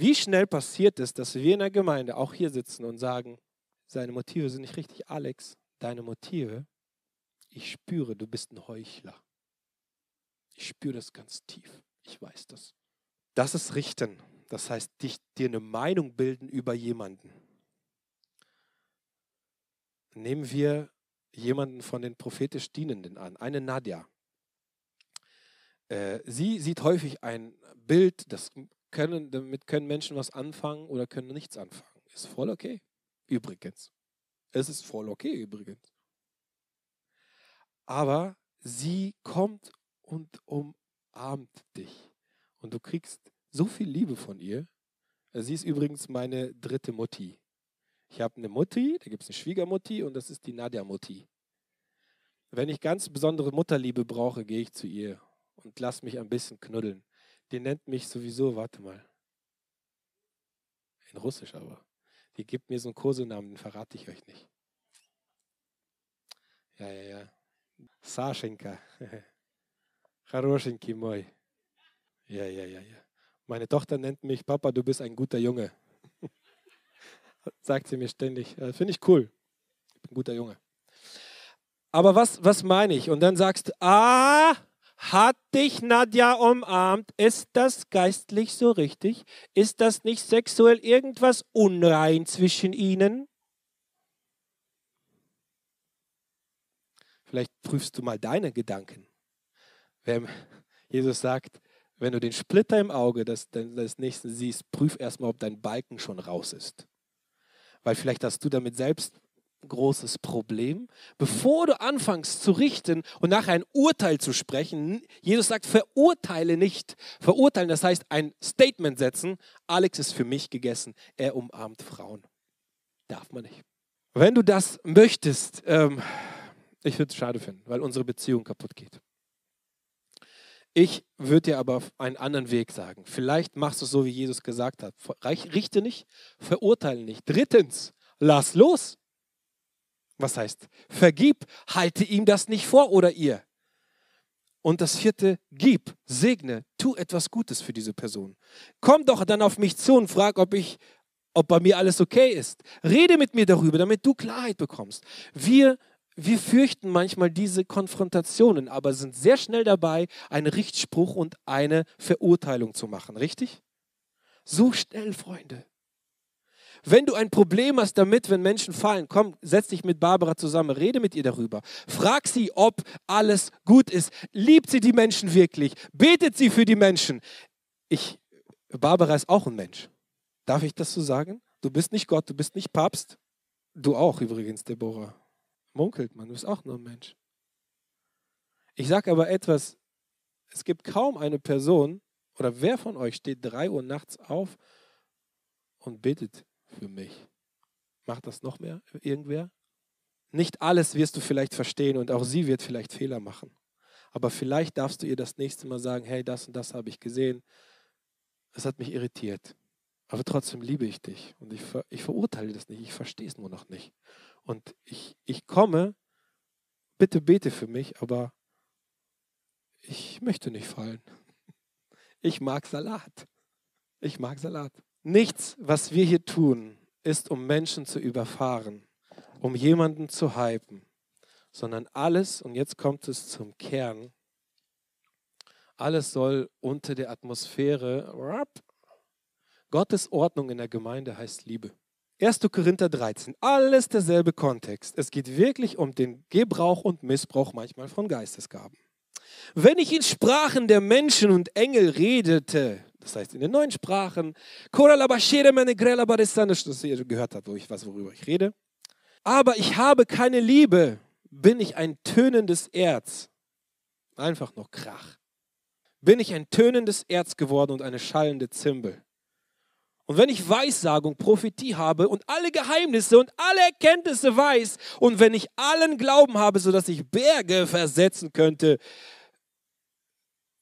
Wie schnell passiert es, dass wir in der Gemeinde auch hier sitzen und sagen, seine Motive sind nicht richtig. Alex, deine Motive, ich spüre, du bist ein Heuchler. Ich spüre das ganz tief. Ich weiß das. Das ist Richten. Das heißt, dich, dir eine Meinung bilden über jemanden. Nehmen wir jemanden von den prophetisch Dienenden an, eine Nadja. Äh, sie sieht häufig ein Bild, das können, damit können Menschen was anfangen oder können nichts anfangen. Ist voll okay. Übrigens. Es ist voll okay übrigens. Aber sie kommt und umarmt dich. Und du kriegst so viel Liebe von ihr. Sie ist übrigens meine dritte Mutti. Ich habe eine Mutti, da gibt es eine Schwiegermutti und das ist die Nadja-Mutti. Wenn ich ganz besondere Mutterliebe brauche, gehe ich zu ihr und lass mich ein bisschen knuddeln. Die nennt mich sowieso, warte mal. In Russisch aber. Die gibt mir so einen Kosenamen, den verrate ich euch nicht. Ja, ja, ja. Saschenka. [laughs] Хорошенький мой. Ja, ja, ja, ja. Meine Tochter nennt mich Papa, du bist ein guter Junge. [laughs] Sagt sie mir ständig. Finde ich cool. Ich bin ein guter Junge. Aber was, was meine ich? Und dann sagst du, ah, hat dich Nadja umarmt? Ist das geistlich so richtig? Ist das nicht sexuell irgendwas unrein zwischen ihnen? Vielleicht prüfst du mal deine Gedanken. Wenn Jesus sagt, wenn du den Splitter im Auge des, des Nächsten siehst, prüf erstmal, ob dein Balken schon raus ist. Weil vielleicht hast du damit selbst großes Problem. Bevor du anfängst zu richten und nachher ein Urteil zu sprechen, Jesus sagt, verurteile nicht. Verurteilen, das heißt ein Statement setzen. Alex ist für mich gegessen. Er umarmt Frauen. Darf man nicht. Wenn du das möchtest, ähm, ich würde es schade finden, weil unsere Beziehung kaputt geht. Ich würde dir aber einen anderen Weg sagen. Vielleicht machst du es so, wie Jesus gesagt hat. Richte nicht, verurteile nicht. Drittens, lass los. Was heißt? Vergib, halte ihm das nicht vor oder ihr. Und das vierte, gib, segne, tu etwas Gutes für diese Person. Komm doch dann auf mich zu und frag, ob ich, ob bei mir alles okay ist. Rede mit mir darüber, damit du Klarheit bekommst. Wir wir fürchten manchmal diese Konfrontationen, aber sind sehr schnell dabei, einen Richtspruch und eine Verurteilung zu machen. Richtig? So schnell, Freunde. Wenn du ein Problem hast damit, wenn Menschen fallen, komm, setz dich mit Barbara zusammen, rede mit ihr darüber. Frag sie, ob alles gut ist. Liebt sie die Menschen wirklich? Betet sie für die Menschen? Ich, Barbara ist auch ein Mensch. Darf ich das so sagen? Du bist nicht Gott, du bist nicht Papst. Du auch übrigens, Deborah munkelt man, du bist auch nur ein Mensch. Ich sage aber etwas, es gibt kaum eine Person, oder wer von euch steht drei Uhr nachts auf und betet für mich? Macht das noch mehr irgendwer? Nicht alles wirst du vielleicht verstehen und auch sie wird vielleicht Fehler machen. Aber vielleicht darfst du ihr das nächste Mal sagen, hey, das und das habe ich gesehen. Es hat mich irritiert. Aber trotzdem liebe ich dich. Und ich, ver ich verurteile das nicht. Ich verstehe es nur noch nicht. Und ich, ich komme, bitte bete für mich, aber ich möchte nicht fallen. Ich mag Salat. Ich mag Salat. Nichts, was wir hier tun, ist, um Menschen zu überfahren, um jemanden zu hypen, sondern alles, und jetzt kommt es zum Kern, alles soll unter der Atmosphäre, Gottes Ordnung in der Gemeinde heißt Liebe. 1. Korinther 13, alles derselbe Kontext. Es geht wirklich um den Gebrauch und Missbrauch manchmal von Geistesgaben. Wenn ich in Sprachen der Menschen und Engel redete, das heißt in den neuen Sprachen, das ihr gehört habt, wo ich was, worüber ich rede, aber ich habe keine Liebe, bin ich ein tönendes Erz. Einfach nur Krach. Bin ich ein tönendes Erz geworden und eine schallende Zimbel. Und wenn ich Weissagung, Prophetie habe und alle Geheimnisse und alle Erkenntnisse weiß und wenn ich allen Glauben habe, sodass ich Berge versetzen könnte,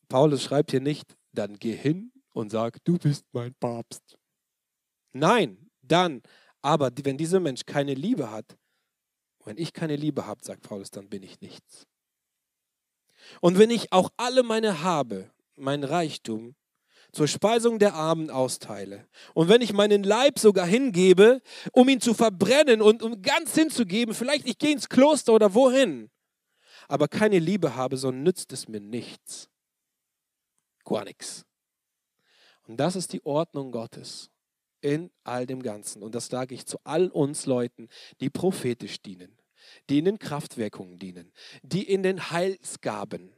Paulus schreibt hier nicht, dann geh hin und sag, du bist mein Papst. Nein, dann, aber wenn dieser Mensch keine Liebe hat, wenn ich keine Liebe habe, sagt Paulus, dann bin ich nichts. Und wenn ich auch alle meine habe, mein Reichtum, zur Speisung der Armen austeile. Und wenn ich meinen Leib sogar hingebe, um ihn zu verbrennen und um ganz hinzugeben, vielleicht ich gehe ins Kloster oder wohin, aber keine Liebe habe, so nützt es mir nichts. Gar nichts. Und das ist die Ordnung Gottes in all dem Ganzen. Und das sage ich zu all uns Leuten, die prophetisch dienen, die in den Kraftwirkungen dienen, die in den Heilsgaben,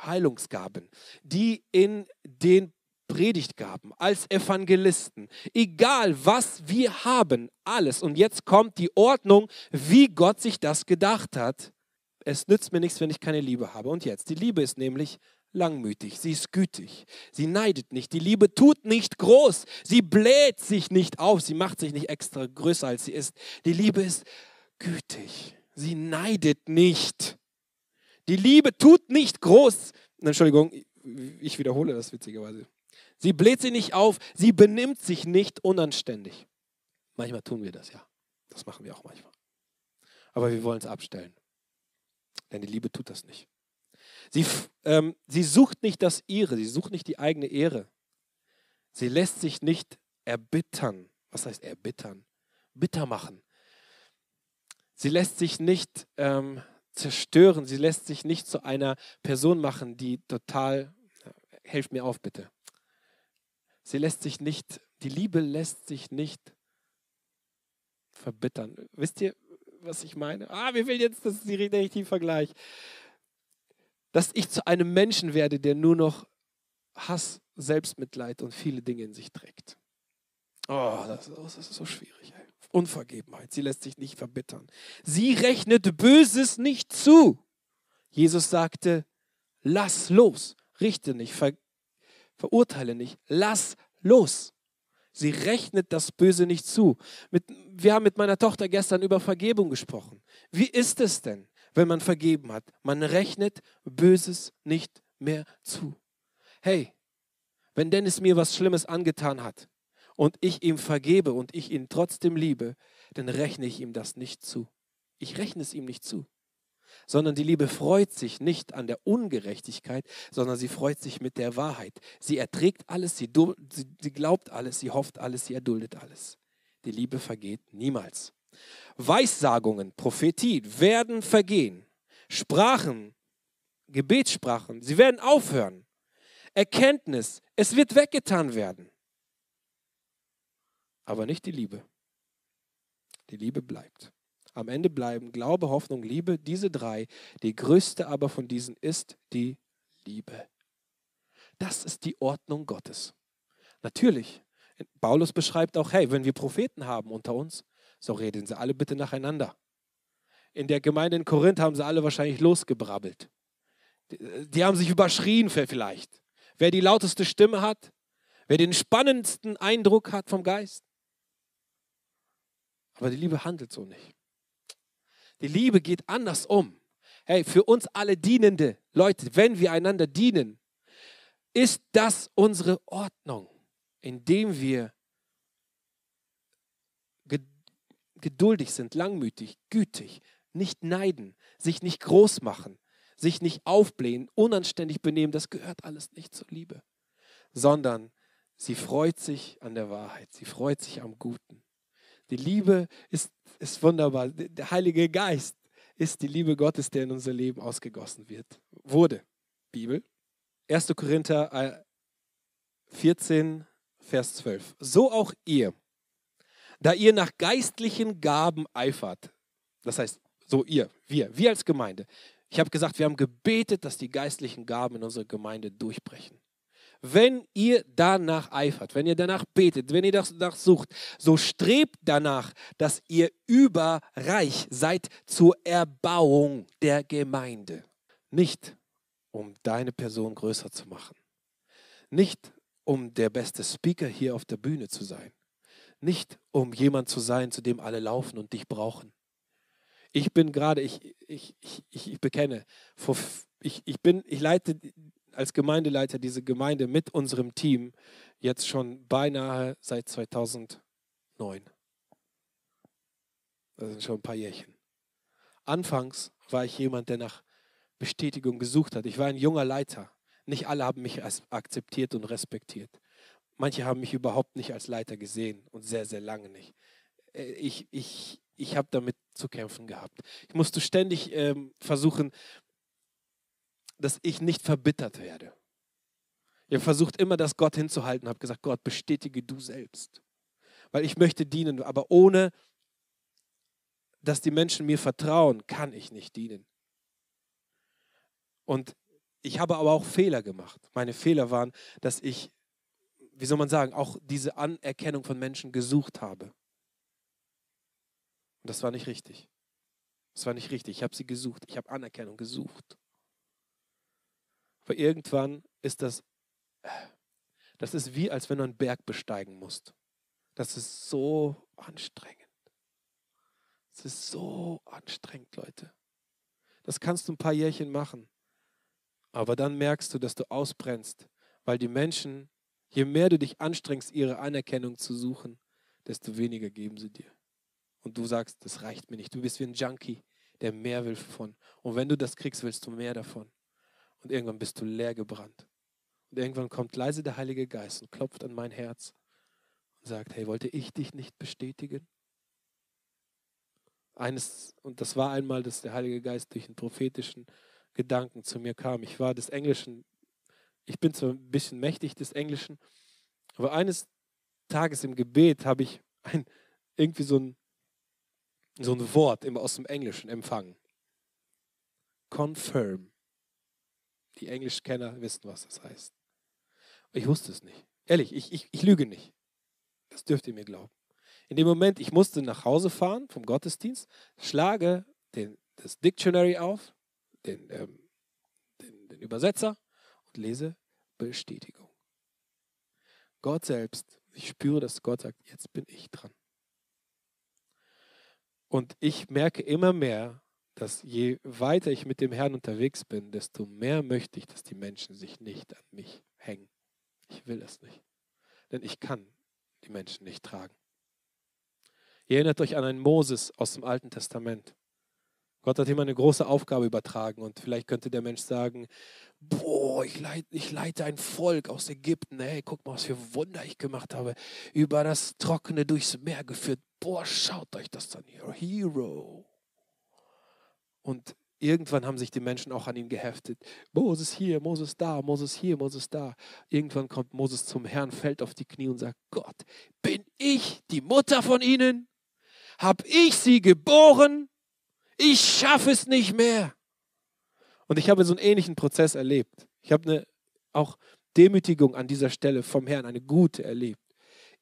Heilungsgaben, die in den Predigtgaben, als Evangelisten, egal was wir haben, alles. Und jetzt kommt die Ordnung, wie Gott sich das gedacht hat. Es nützt mir nichts, wenn ich keine Liebe habe. Und jetzt, die Liebe ist nämlich langmütig, sie ist gütig, sie neidet nicht, die Liebe tut nicht groß, sie bläht sich nicht auf, sie macht sich nicht extra größer, als sie ist. Die Liebe ist gütig, sie neidet nicht. Die Liebe tut nicht groß. Entschuldigung, ich wiederhole das witzigerweise. Sie bläht sie nicht auf, sie benimmt sich nicht unanständig. Manchmal tun wir das, ja. Das machen wir auch manchmal. Aber wir wollen es abstellen. Denn die Liebe tut das nicht. Sie, ähm, sie sucht nicht das ihre, sie sucht nicht die eigene Ehre. Sie lässt sich nicht erbittern. Was heißt erbittern? Bitter machen. Sie lässt sich nicht ähm, zerstören, sie lässt sich nicht zu einer Person machen, die total, helft mir auf bitte. Sie lässt sich nicht, die Liebe lässt sich nicht verbittern. Wisst ihr, was ich meine? Ah, wir will jetzt, das richtige Vergleich. Dass ich zu einem Menschen werde, der nur noch Hass, Selbstmitleid und viele Dinge in sich trägt. Oh, das, das ist so schwierig. Ey. Unvergebenheit, sie lässt sich nicht verbittern. Sie rechnet Böses nicht zu. Jesus sagte, lass los, richte nicht, ver verurteile nicht, lass los. Sie rechnet das Böse nicht zu. Mit, wir haben mit meiner Tochter gestern über Vergebung gesprochen. Wie ist es denn, wenn man vergeben hat? Man rechnet Böses nicht mehr zu. Hey, wenn Dennis mir was Schlimmes angetan hat und ich ihm vergebe und ich ihn trotzdem liebe, dann rechne ich ihm das nicht zu. Ich rechne es ihm nicht zu sondern die Liebe freut sich nicht an der Ungerechtigkeit, sondern sie freut sich mit der Wahrheit. Sie erträgt alles, sie, sie, sie glaubt alles, sie hofft alles, sie erduldet alles. Die Liebe vergeht niemals. Weissagungen, Prophetie werden vergehen. Sprachen, Gebetssprachen, sie werden aufhören. Erkenntnis, es wird weggetan werden. Aber nicht die Liebe. Die Liebe bleibt am Ende bleiben Glaube, Hoffnung, Liebe, diese drei. Die größte aber von diesen ist die Liebe. Das ist die Ordnung Gottes. Natürlich, Paulus beschreibt auch, hey, wenn wir Propheten haben unter uns, so reden sie alle bitte nacheinander. In der Gemeinde in Korinth haben sie alle wahrscheinlich losgebrabbelt. Die, die haben sich überschrien vielleicht. Wer die lauteste Stimme hat, wer den spannendsten Eindruck hat vom Geist. Aber die Liebe handelt so nicht. Die Liebe geht anders um. Hey, für uns alle dienende Leute, wenn wir einander dienen, ist das unsere Ordnung, indem wir geduldig sind, langmütig, gütig, nicht neiden, sich nicht groß machen, sich nicht aufblähen, unanständig benehmen, das gehört alles nicht zur Liebe, sondern sie freut sich an der Wahrheit, sie freut sich am Guten. Die Liebe ist, ist wunderbar. Der Heilige Geist ist die Liebe Gottes, der in unser Leben ausgegossen wird. Wurde. Bibel. 1. Korinther 14, äh, Vers 12. So auch ihr, da ihr nach geistlichen Gaben eifert. Das heißt, so ihr, wir, wir als Gemeinde. Ich habe gesagt, wir haben gebetet, dass die geistlichen Gaben in unserer Gemeinde durchbrechen. Wenn ihr danach eifert, wenn ihr danach betet, wenn ihr danach sucht, so strebt danach, dass ihr überreich seid zur Erbauung der Gemeinde. Nicht um deine Person größer zu machen. Nicht um der beste Speaker hier auf der Bühne zu sein. Nicht um jemand zu sein, zu dem alle laufen und dich brauchen. Ich bin gerade, ich, ich, ich, ich bekenne, ich, ich, bin, ich leite als Gemeindeleiter diese Gemeinde mit unserem Team jetzt schon beinahe seit 2009. Das sind schon ein paar Jährchen. Anfangs war ich jemand, der nach Bestätigung gesucht hat. Ich war ein junger Leiter. Nicht alle haben mich akzeptiert und respektiert. Manche haben mich überhaupt nicht als Leiter gesehen und sehr, sehr lange nicht. Äh, ich, ich, ich habe damit zu kämpfen gehabt. Ich musste ständig ähm, versuchen, dass ich nicht verbittert werde. Ich habe versucht immer das Gott hinzuhalten, habe gesagt, Gott, bestätige du selbst. Weil ich möchte dienen, aber ohne, dass die Menschen mir vertrauen, kann ich nicht dienen. Und ich habe aber auch Fehler gemacht. Meine Fehler waren, dass ich, wie soll man sagen, auch diese Anerkennung von Menschen gesucht habe. Und das war nicht richtig. Das war nicht richtig. Ich habe sie gesucht. Ich habe Anerkennung gesucht. Aber irgendwann ist das, das ist wie, als wenn du einen Berg besteigen musst. Das ist so anstrengend. Es ist so anstrengend, Leute. Das kannst du ein paar Jährchen machen. Aber dann merkst du, dass du ausbrennst, weil die Menschen Je mehr du dich anstrengst, ihre Anerkennung zu suchen, desto weniger geben sie dir. Und du sagst, das reicht mir nicht. Du bist wie ein Junkie, der mehr will von. Und wenn du das kriegst, willst du mehr davon. Und irgendwann bist du leer gebrannt. Und irgendwann kommt leise der Heilige Geist und klopft an mein Herz und sagt, hey, wollte ich dich nicht bestätigen? Eines, und das war einmal, dass der Heilige Geist durch einen prophetischen Gedanken zu mir kam. Ich war des Englischen, ich bin zwar ein bisschen mächtig des Englischen, aber eines Tages im Gebet habe ich ein, irgendwie so ein, so ein Wort aus dem Englischen empfangen. Confirm. Die Englischkenner wissen, was das heißt. Ich wusste es nicht. Ehrlich, ich, ich, ich lüge nicht. Das dürft ihr mir glauben. In dem Moment, ich musste nach Hause fahren vom Gottesdienst, schlage den, das Dictionary auf, den, ähm, den, den Übersetzer und lese Bestätigung. Gott selbst, ich spüre, dass Gott sagt, jetzt bin ich dran. Und ich merke immer mehr, dass je weiter ich mit dem Herrn unterwegs bin, desto mehr möchte ich, dass die Menschen sich nicht an mich hängen. Ich will es nicht. Denn ich kann die Menschen nicht tragen. Ihr erinnert euch an einen Moses aus dem Alten Testament. Gott hat ihm eine große Aufgabe übertragen und vielleicht könnte der Mensch sagen, boah, ich leite, ich leite ein Volk aus Ägypten, hey, guck mal, was für Wunder ich gemacht habe, über das Trockene durchs Meer geführt, boah, schaut euch das an, hero. Und irgendwann haben sich die Menschen auch an ihn geheftet. Moses hier, Moses da, Moses hier, Moses da. Irgendwann kommt Moses zum Herrn, fällt auf die Knie und sagt, Gott, bin ich die Mutter von ihnen? Hab ich sie geboren? Ich schaffe es nicht mehr. Und ich habe so einen ähnlichen Prozess erlebt. Ich habe eine auch Demütigung an dieser Stelle vom Herrn, eine gute erlebt.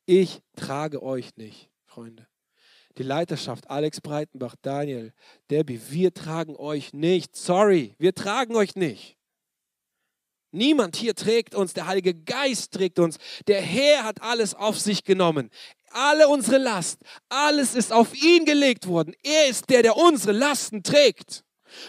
Ich trage euch nicht, Freunde. Die Leiterschaft, Alex Breitenbach, Daniel, Debbie, wir tragen euch nicht. Sorry, wir tragen euch nicht. Niemand hier trägt uns, der Heilige Geist trägt uns. Der Herr hat alles auf sich genommen alle unsere Last, alles ist auf ihn gelegt worden. Er ist der, der unsere Lasten trägt.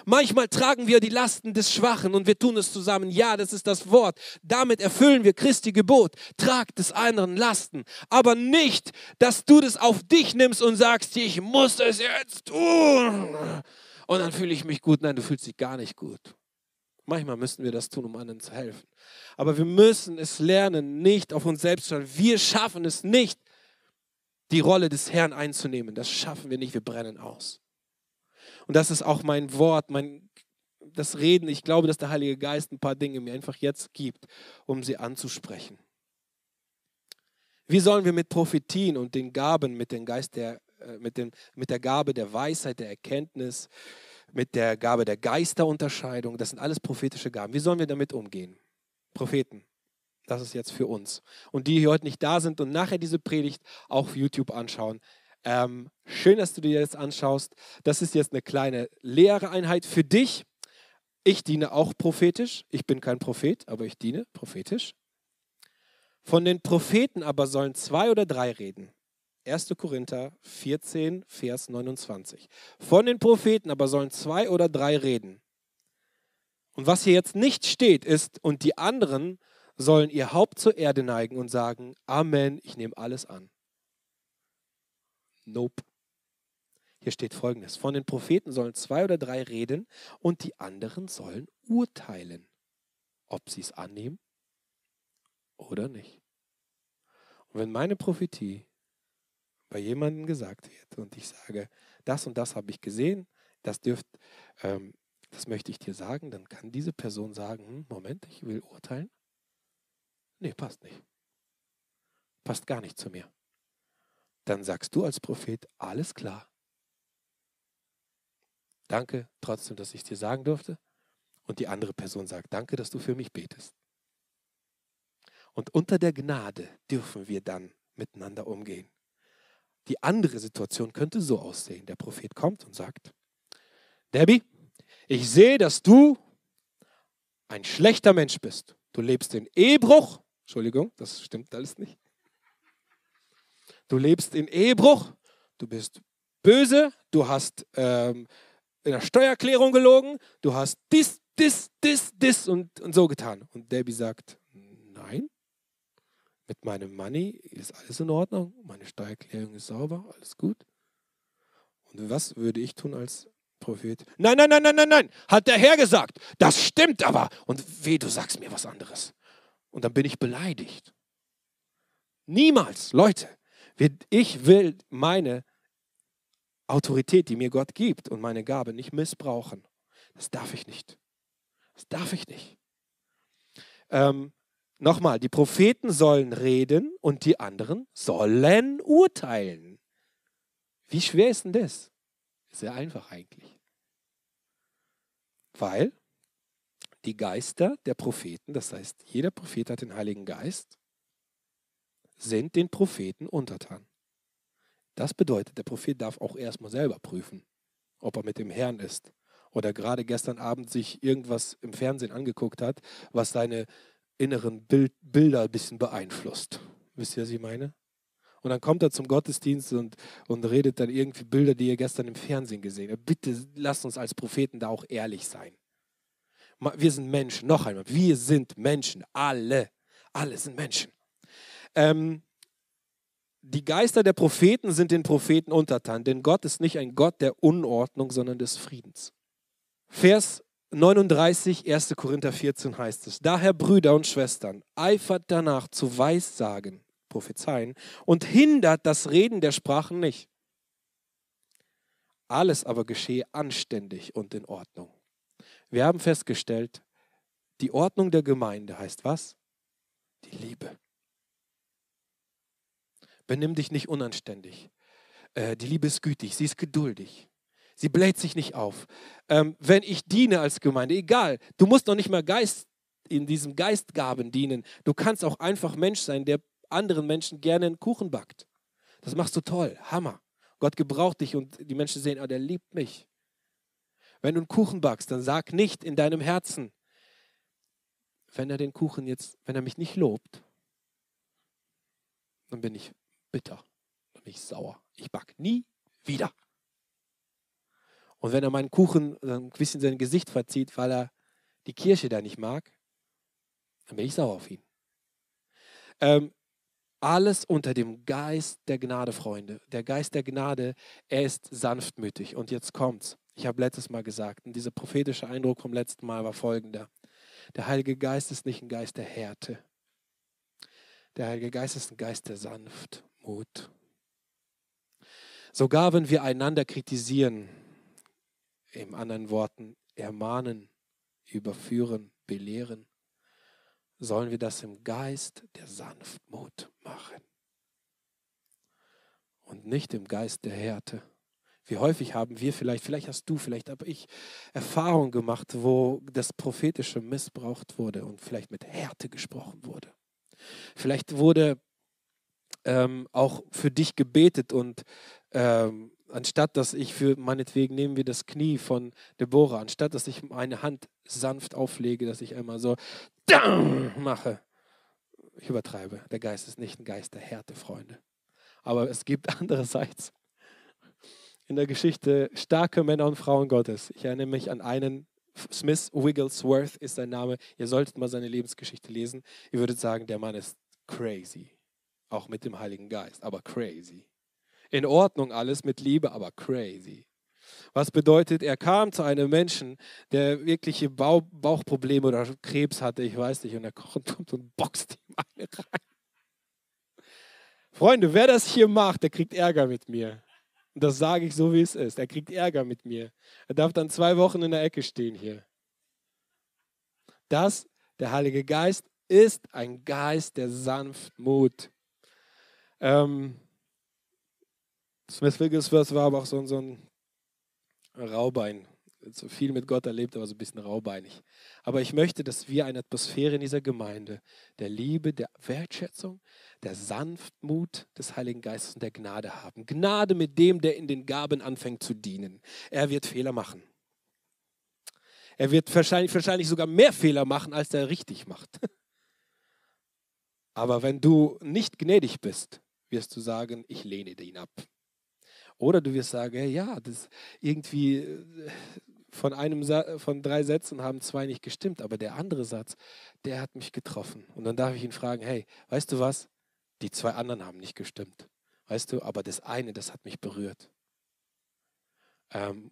Manchmal tragen wir die Lasten des Schwachen und wir tun es zusammen. Ja, das ist das Wort. Damit erfüllen wir Christi Gebot. Trag des anderen Lasten. Aber nicht, dass du das auf dich nimmst und sagst, ich muss es jetzt tun. Und dann fühle ich mich gut. Nein, du fühlst dich gar nicht gut. Manchmal müssen wir das tun, um anderen zu helfen. Aber wir müssen es lernen, nicht auf uns selbst zu schauen. Wir schaffen es nicht, die Rolle des Herrn einzunehmen. Das schaffen wir nicht, wir brennen aus. Und das ist auch mein Wort, mein, das Reden. Ich glaube, dass der Heilige Geist ein paar Dinge mir einfach jetzt gibt, um sie anzusprechen. Wie sollen wir mit Prophetien und den Gaben, mit, dem Geist der, äh, mit, dem, mit der Gabe der Weisheit, der Erkenntnis, mit der Gabe der Geisterunterscheidung, das sind alles prophetische Gaben, wie sollen wir damit umgehen? Propheten, das ist jetzt für uns. Und die, die heute nicht da sind und nachher diese Predigt auf YouTube anschauen, ähm, schön, dass du dir jetzt anschaust. Das ist jetzt eine kleine Lehreinheit für dich. Ich diene auch prophetisch. Ich bin kein Prophet, aber ich diene prophetisch. Von den Propheten aber sollen zwei oder drei reden. 1. Korinther 14, Vers 29. Von den Propheten aber sollen zwei oder drei reden. Und was hier jetzt nicht steht, ist, und die anderen sollen ihr Haupt zur Erde neigen und sagen, Amen, ich nehme alles an. Nope. Hier steht folgendes, von den Propheten sollen zwei oder drei reden und die anderen sollen urteilen, ob sie es annehmen oder nicht. Und wenn meine Prophetie bei jemandem gesagt wird und ich sage, das und das habe ich gesehen, das dürft, ähm, das möchte ich dir sagen, dann kann diese Person sagen, hm, Moment, ich will urteilen. Nee, passt nicht. Passt gar nicht zu mir. Dann sagst du als Prophet, alles klar. Danke trotzdem, dass ich dir sagen durfte. Und die andere Person sagt, danke, dass du für mich betest. Und unter der Gnade dürfen wir dann miteinander umgehen. Die andere Situation könnte so aussehen. Der Prophet kommt und sagt, Debbie, ich sehe, dass du ein schlechter Mensch bist. Du lebst in Ehebruch, Entschuldigung, das stimmt alles nicht. Du lebst in Ehebruch, du bist böse, du hast ähm, in der Steuererklärung gelogen, du hast dies, dies, dies, dies und, und so getan. Und Debbie sagt, nein, Mit meinem Money ist alles in Ordnung, meine Steuererklärung ist sauber, alles gut. Und was würde ich tun als Prophet? Nein, nein, nein, nein, nein, nein, hat der Herr gesagt. Das stimmt aber. Und weh, du sagst mir was anderes. Und dann bin ich beleidigt. Niemals, Leute. Ich will meine Autorität, die mir Gott gibt und meine Gabe nicht missbrauchen. Das darf ich nicht. Das darf ich nicht. Ähm, Nochmal, die Propheten sollen reden und die anderen sollen urteilen. Wie schwer ist denn das? Sehr einfach eigentlich. Weil die Geister der Propheten, das heißt, jeder Prophet hat den Heiligen Geist, sind den Propheten untertan. Das bedeutet, der Prophet darf auch erstmal selber prüfen, ob er mit dem Herrn ist. Oder gerade gestern Abend sich irgendwas im Fernsehen angeguckt hat, was seine inneren Bild, Bilder ein bisschen beeinflusst. Wisst ihr, was ich meine? Und dann kommt er zum Gottesdienst und, und redet dann irgendwie Bilder, die ihr gestern im Fernsehen gesehen habt. Bitte lasst uns als Propheten da auch ehrlich sein. Wir sind Menschen, noch einmal, wir sind Menschen, alle, alle sind Menschen. Ähm, die Geister der Propheten sind den Propheten untertan, denn Gott ist nicht ein Gott der Unordnung, sondern des Friedens. Vers 39, 1. Korinther 14 heißt es, daher Brüder und Schwestern, eifert danach zu Weissagen, prophezeien, und hindert das Reden der Sprachen nicht. Alles aber geschehe anständig und in Ordnung. Wir haben festgestellt, die Ordnung der Gemeinde heißt was? Die Liebe. Benimm dich nicht unanständig. Äh, die Liebe ist gütig, sie ist geduldig. Sie bläht sich nicht auf. Ähm, wenn ich diene als Gemeinde, egal, du musst noch nicht mal Geist in diesem Geistgaben dienen. Du kannst auch einfach Mensch sein, der anderen Menschen gerne einen Kuchen backt. Das machst du toll, Hammer. Gott gebraucht dich und die Menschen sehen, oh, der liebt mich. Wenn du einen Kuchen backst, dann sag nicht in deinem Herzen, wenn er den Kuchen jetzt, wenn er mich nicht lobt, dann bin ich bitter, dann bin ich sauer. Ich back nie wieder. Und wenn er meinen Kuchen ein bisschen sein Gesicht verzieht, weil er die Kirche da nicht mag, dann bin ich sauer auf ihn. Ähm, alles unter dem Geist der Gnade, Freunde. Der Geist der Gnade, er ist sanftmütig. Und jetzt kommt's. Ich habe letztes Mal gesagt, und dieser prophetische Eindruck vom letzten Mal war folgender. Der Heilige Geist ist nicht ein Geist der Härte. Der Heilige Geist ist ein Geist der Sanftmut. Sogar wenn wir einander kritisieren, in anderen Worten ermahnen, überführen, belehren, sollen wir das im Geist der Sanftmut machen und nicht im Geist der Härte. Wie häufig haben wir vielleicht, vielleicht hast du, vielleicht habe ich Erfahrungen gemacht, wo das Prophetische missbraucht wurde und vielleicht mit Härte gesprochen wurde. Vielleicht wurde ähm, auch für dich gebetet und ähm, anstatt dass ich für, meinetwegen nehmen wir das Knie von Deborah, anstatt dass ich meine Hand sanft auflege, dass ich einmal so [clears throat] mache. Ich übertreibe. Der Geist ist nicht ein Geist der Härte, Freunde. Aber es gibt [laughs] andererseits in der Geschichte starke Männer und Frauen Gottes. Ich erinnere mich an einen, Smith Wigglesworth ist sein Name. Ihr solltet mal seine Lebensgeschichte lesen. Ihr würdet sagen, der Mann ist crazy. Auch mit dem Heiligen Geist, aber crazy in Ordnung alles mit Liebe, aber crazy. Was bedeutet, er kam zu einem Menschen, der wirkliche Bauch Bauchprobleme oder Krebs hatte, ich weiß nicht, und er kommt [laughs] und boxt ihm eine rein. Freunde, wer das hier macht, der kriegt Ärger mit mir. Und das sage ich so, wie es ist. Er kriegt Ärger mit mir. Er darf dann zwei Wochen in der Ecke stehen hier. Das, der Heilige Geist, ist ein Geist der Sanftmut. Ähm, Smith Wigglesworth war aber auch so, so ein Raubein. So viel mit Gott erlebt, aber so ein bisschen raubeinig. Aber ich möchte, dass wir eine Atmosphäre in dieser Gemeinde der Liebe, der Wertschätzung, der Sanftmut des Heiligen Geistes und der Gnade haben. Gnade mit dem, der in den Gaben anfängt zu dienen. Er wird Fehler machen. Er wird wahrscheinlich, wahrscheinlich sogar mehr Fehler machen, als er richtig macht. [laughs] Aber wenn du nicht gnädig bist, wirst du sagen, ich lehne ihn ab. Oder du wirst sagen, ja, das irgendwie äh, von einem von drei Sätzen haben zwei nicht gestimmt, aber der andere Satz, der hat mich getroffen. Und dann darf ich ihn fragen, hey, weißt du was? Die zwei anderen haben nicht gestimmt. Weißt du, aber das eine, das hat mich berührt. Ähm,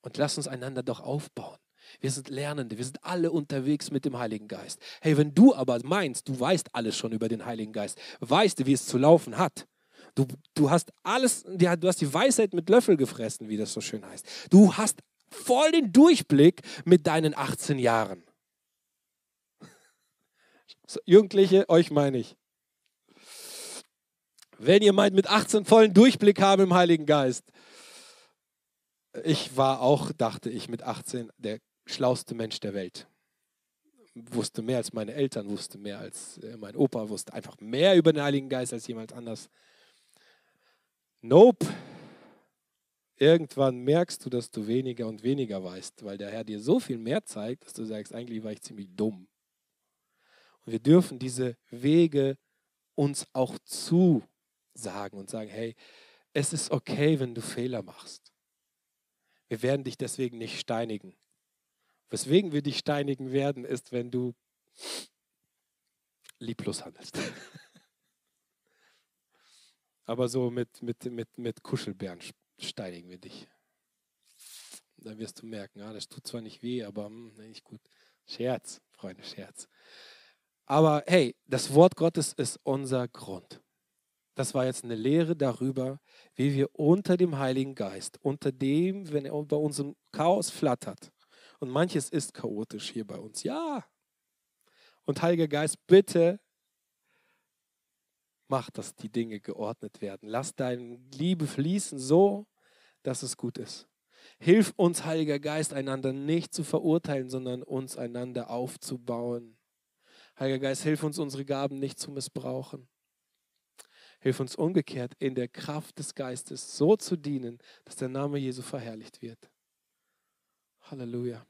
und lass uns einander doch aufbauen. Wir sind Lernende, wir sind alle unterwegs mit dem Heiligen Geist. Hey, wenn du aber meinst, du weißt alles schon über den Heiligen Geist, weißt du, wie es zu laufen hat, du, du hast alles, du hast die Weisheit mit Löffel gefressen, wie das so schön heißt. Du hast voll den Durchblick mit deinen 18 Jahren. [laughs] Jugendliche, euch meine ich. Wenn ihr meint, mit 18 vollen Durchblick haben im Heiligen Geist. Ich war auch, dachte ich, mit 18 der schlauste Mensch der Welt. Wusste mehr als meine Eltern, wusste mehr als äh, mein Opa, wusste einfach mehr über den Heiligen Geist als jemand anders. Nope. Irgendwann merkst du, dass du weniger und weniger weißt, weil der Herr dir so viel mehr zeigt, dass du sagst, eigentlich war ich ziemlich dumm. Und wir dürfen diese Wege uns auch zusagen und sagen, hey, es ist okay, wenn du Fehler machst. Wir werden dich deswegen nicht steinigen. Weswegen wir dich steinigen werden, ist, wenn du lieblos handelst. [laughs] Aber so mit, mit, mit, mit Kuschelbären steinigen wir dich. Dann wirst du merken, ja, das tut zwar nicht weh, aber hm, nicht gut. Scherz, Freunde, Scherz. Aber hey, das Wort Gottes ist unser Grund. Das war jetzt eine Lehre darüber, wie wir unter dem Heiligen Geist, unter dem, wenn er bei unserem Chaos flattert, und manches ist chaotisch hier bei uns. Ja. Und Heiliger Geist, bitte mach, dass die Dinge geordnet werden. Lass deine Liebe fließen so, dass es gut ist. Hilf uns, Heiliger Geist, einander nicht zu verurteilen, sondern uns einander aufzubauen. Heiliger Geist, hilf uns, unsere Gaben nicht zu missbrauchen. Hilf uns umgekehrt in der Kraft des Geistes so zu dienen, dass der Name Jesu verherrlicht wird. Halleluja.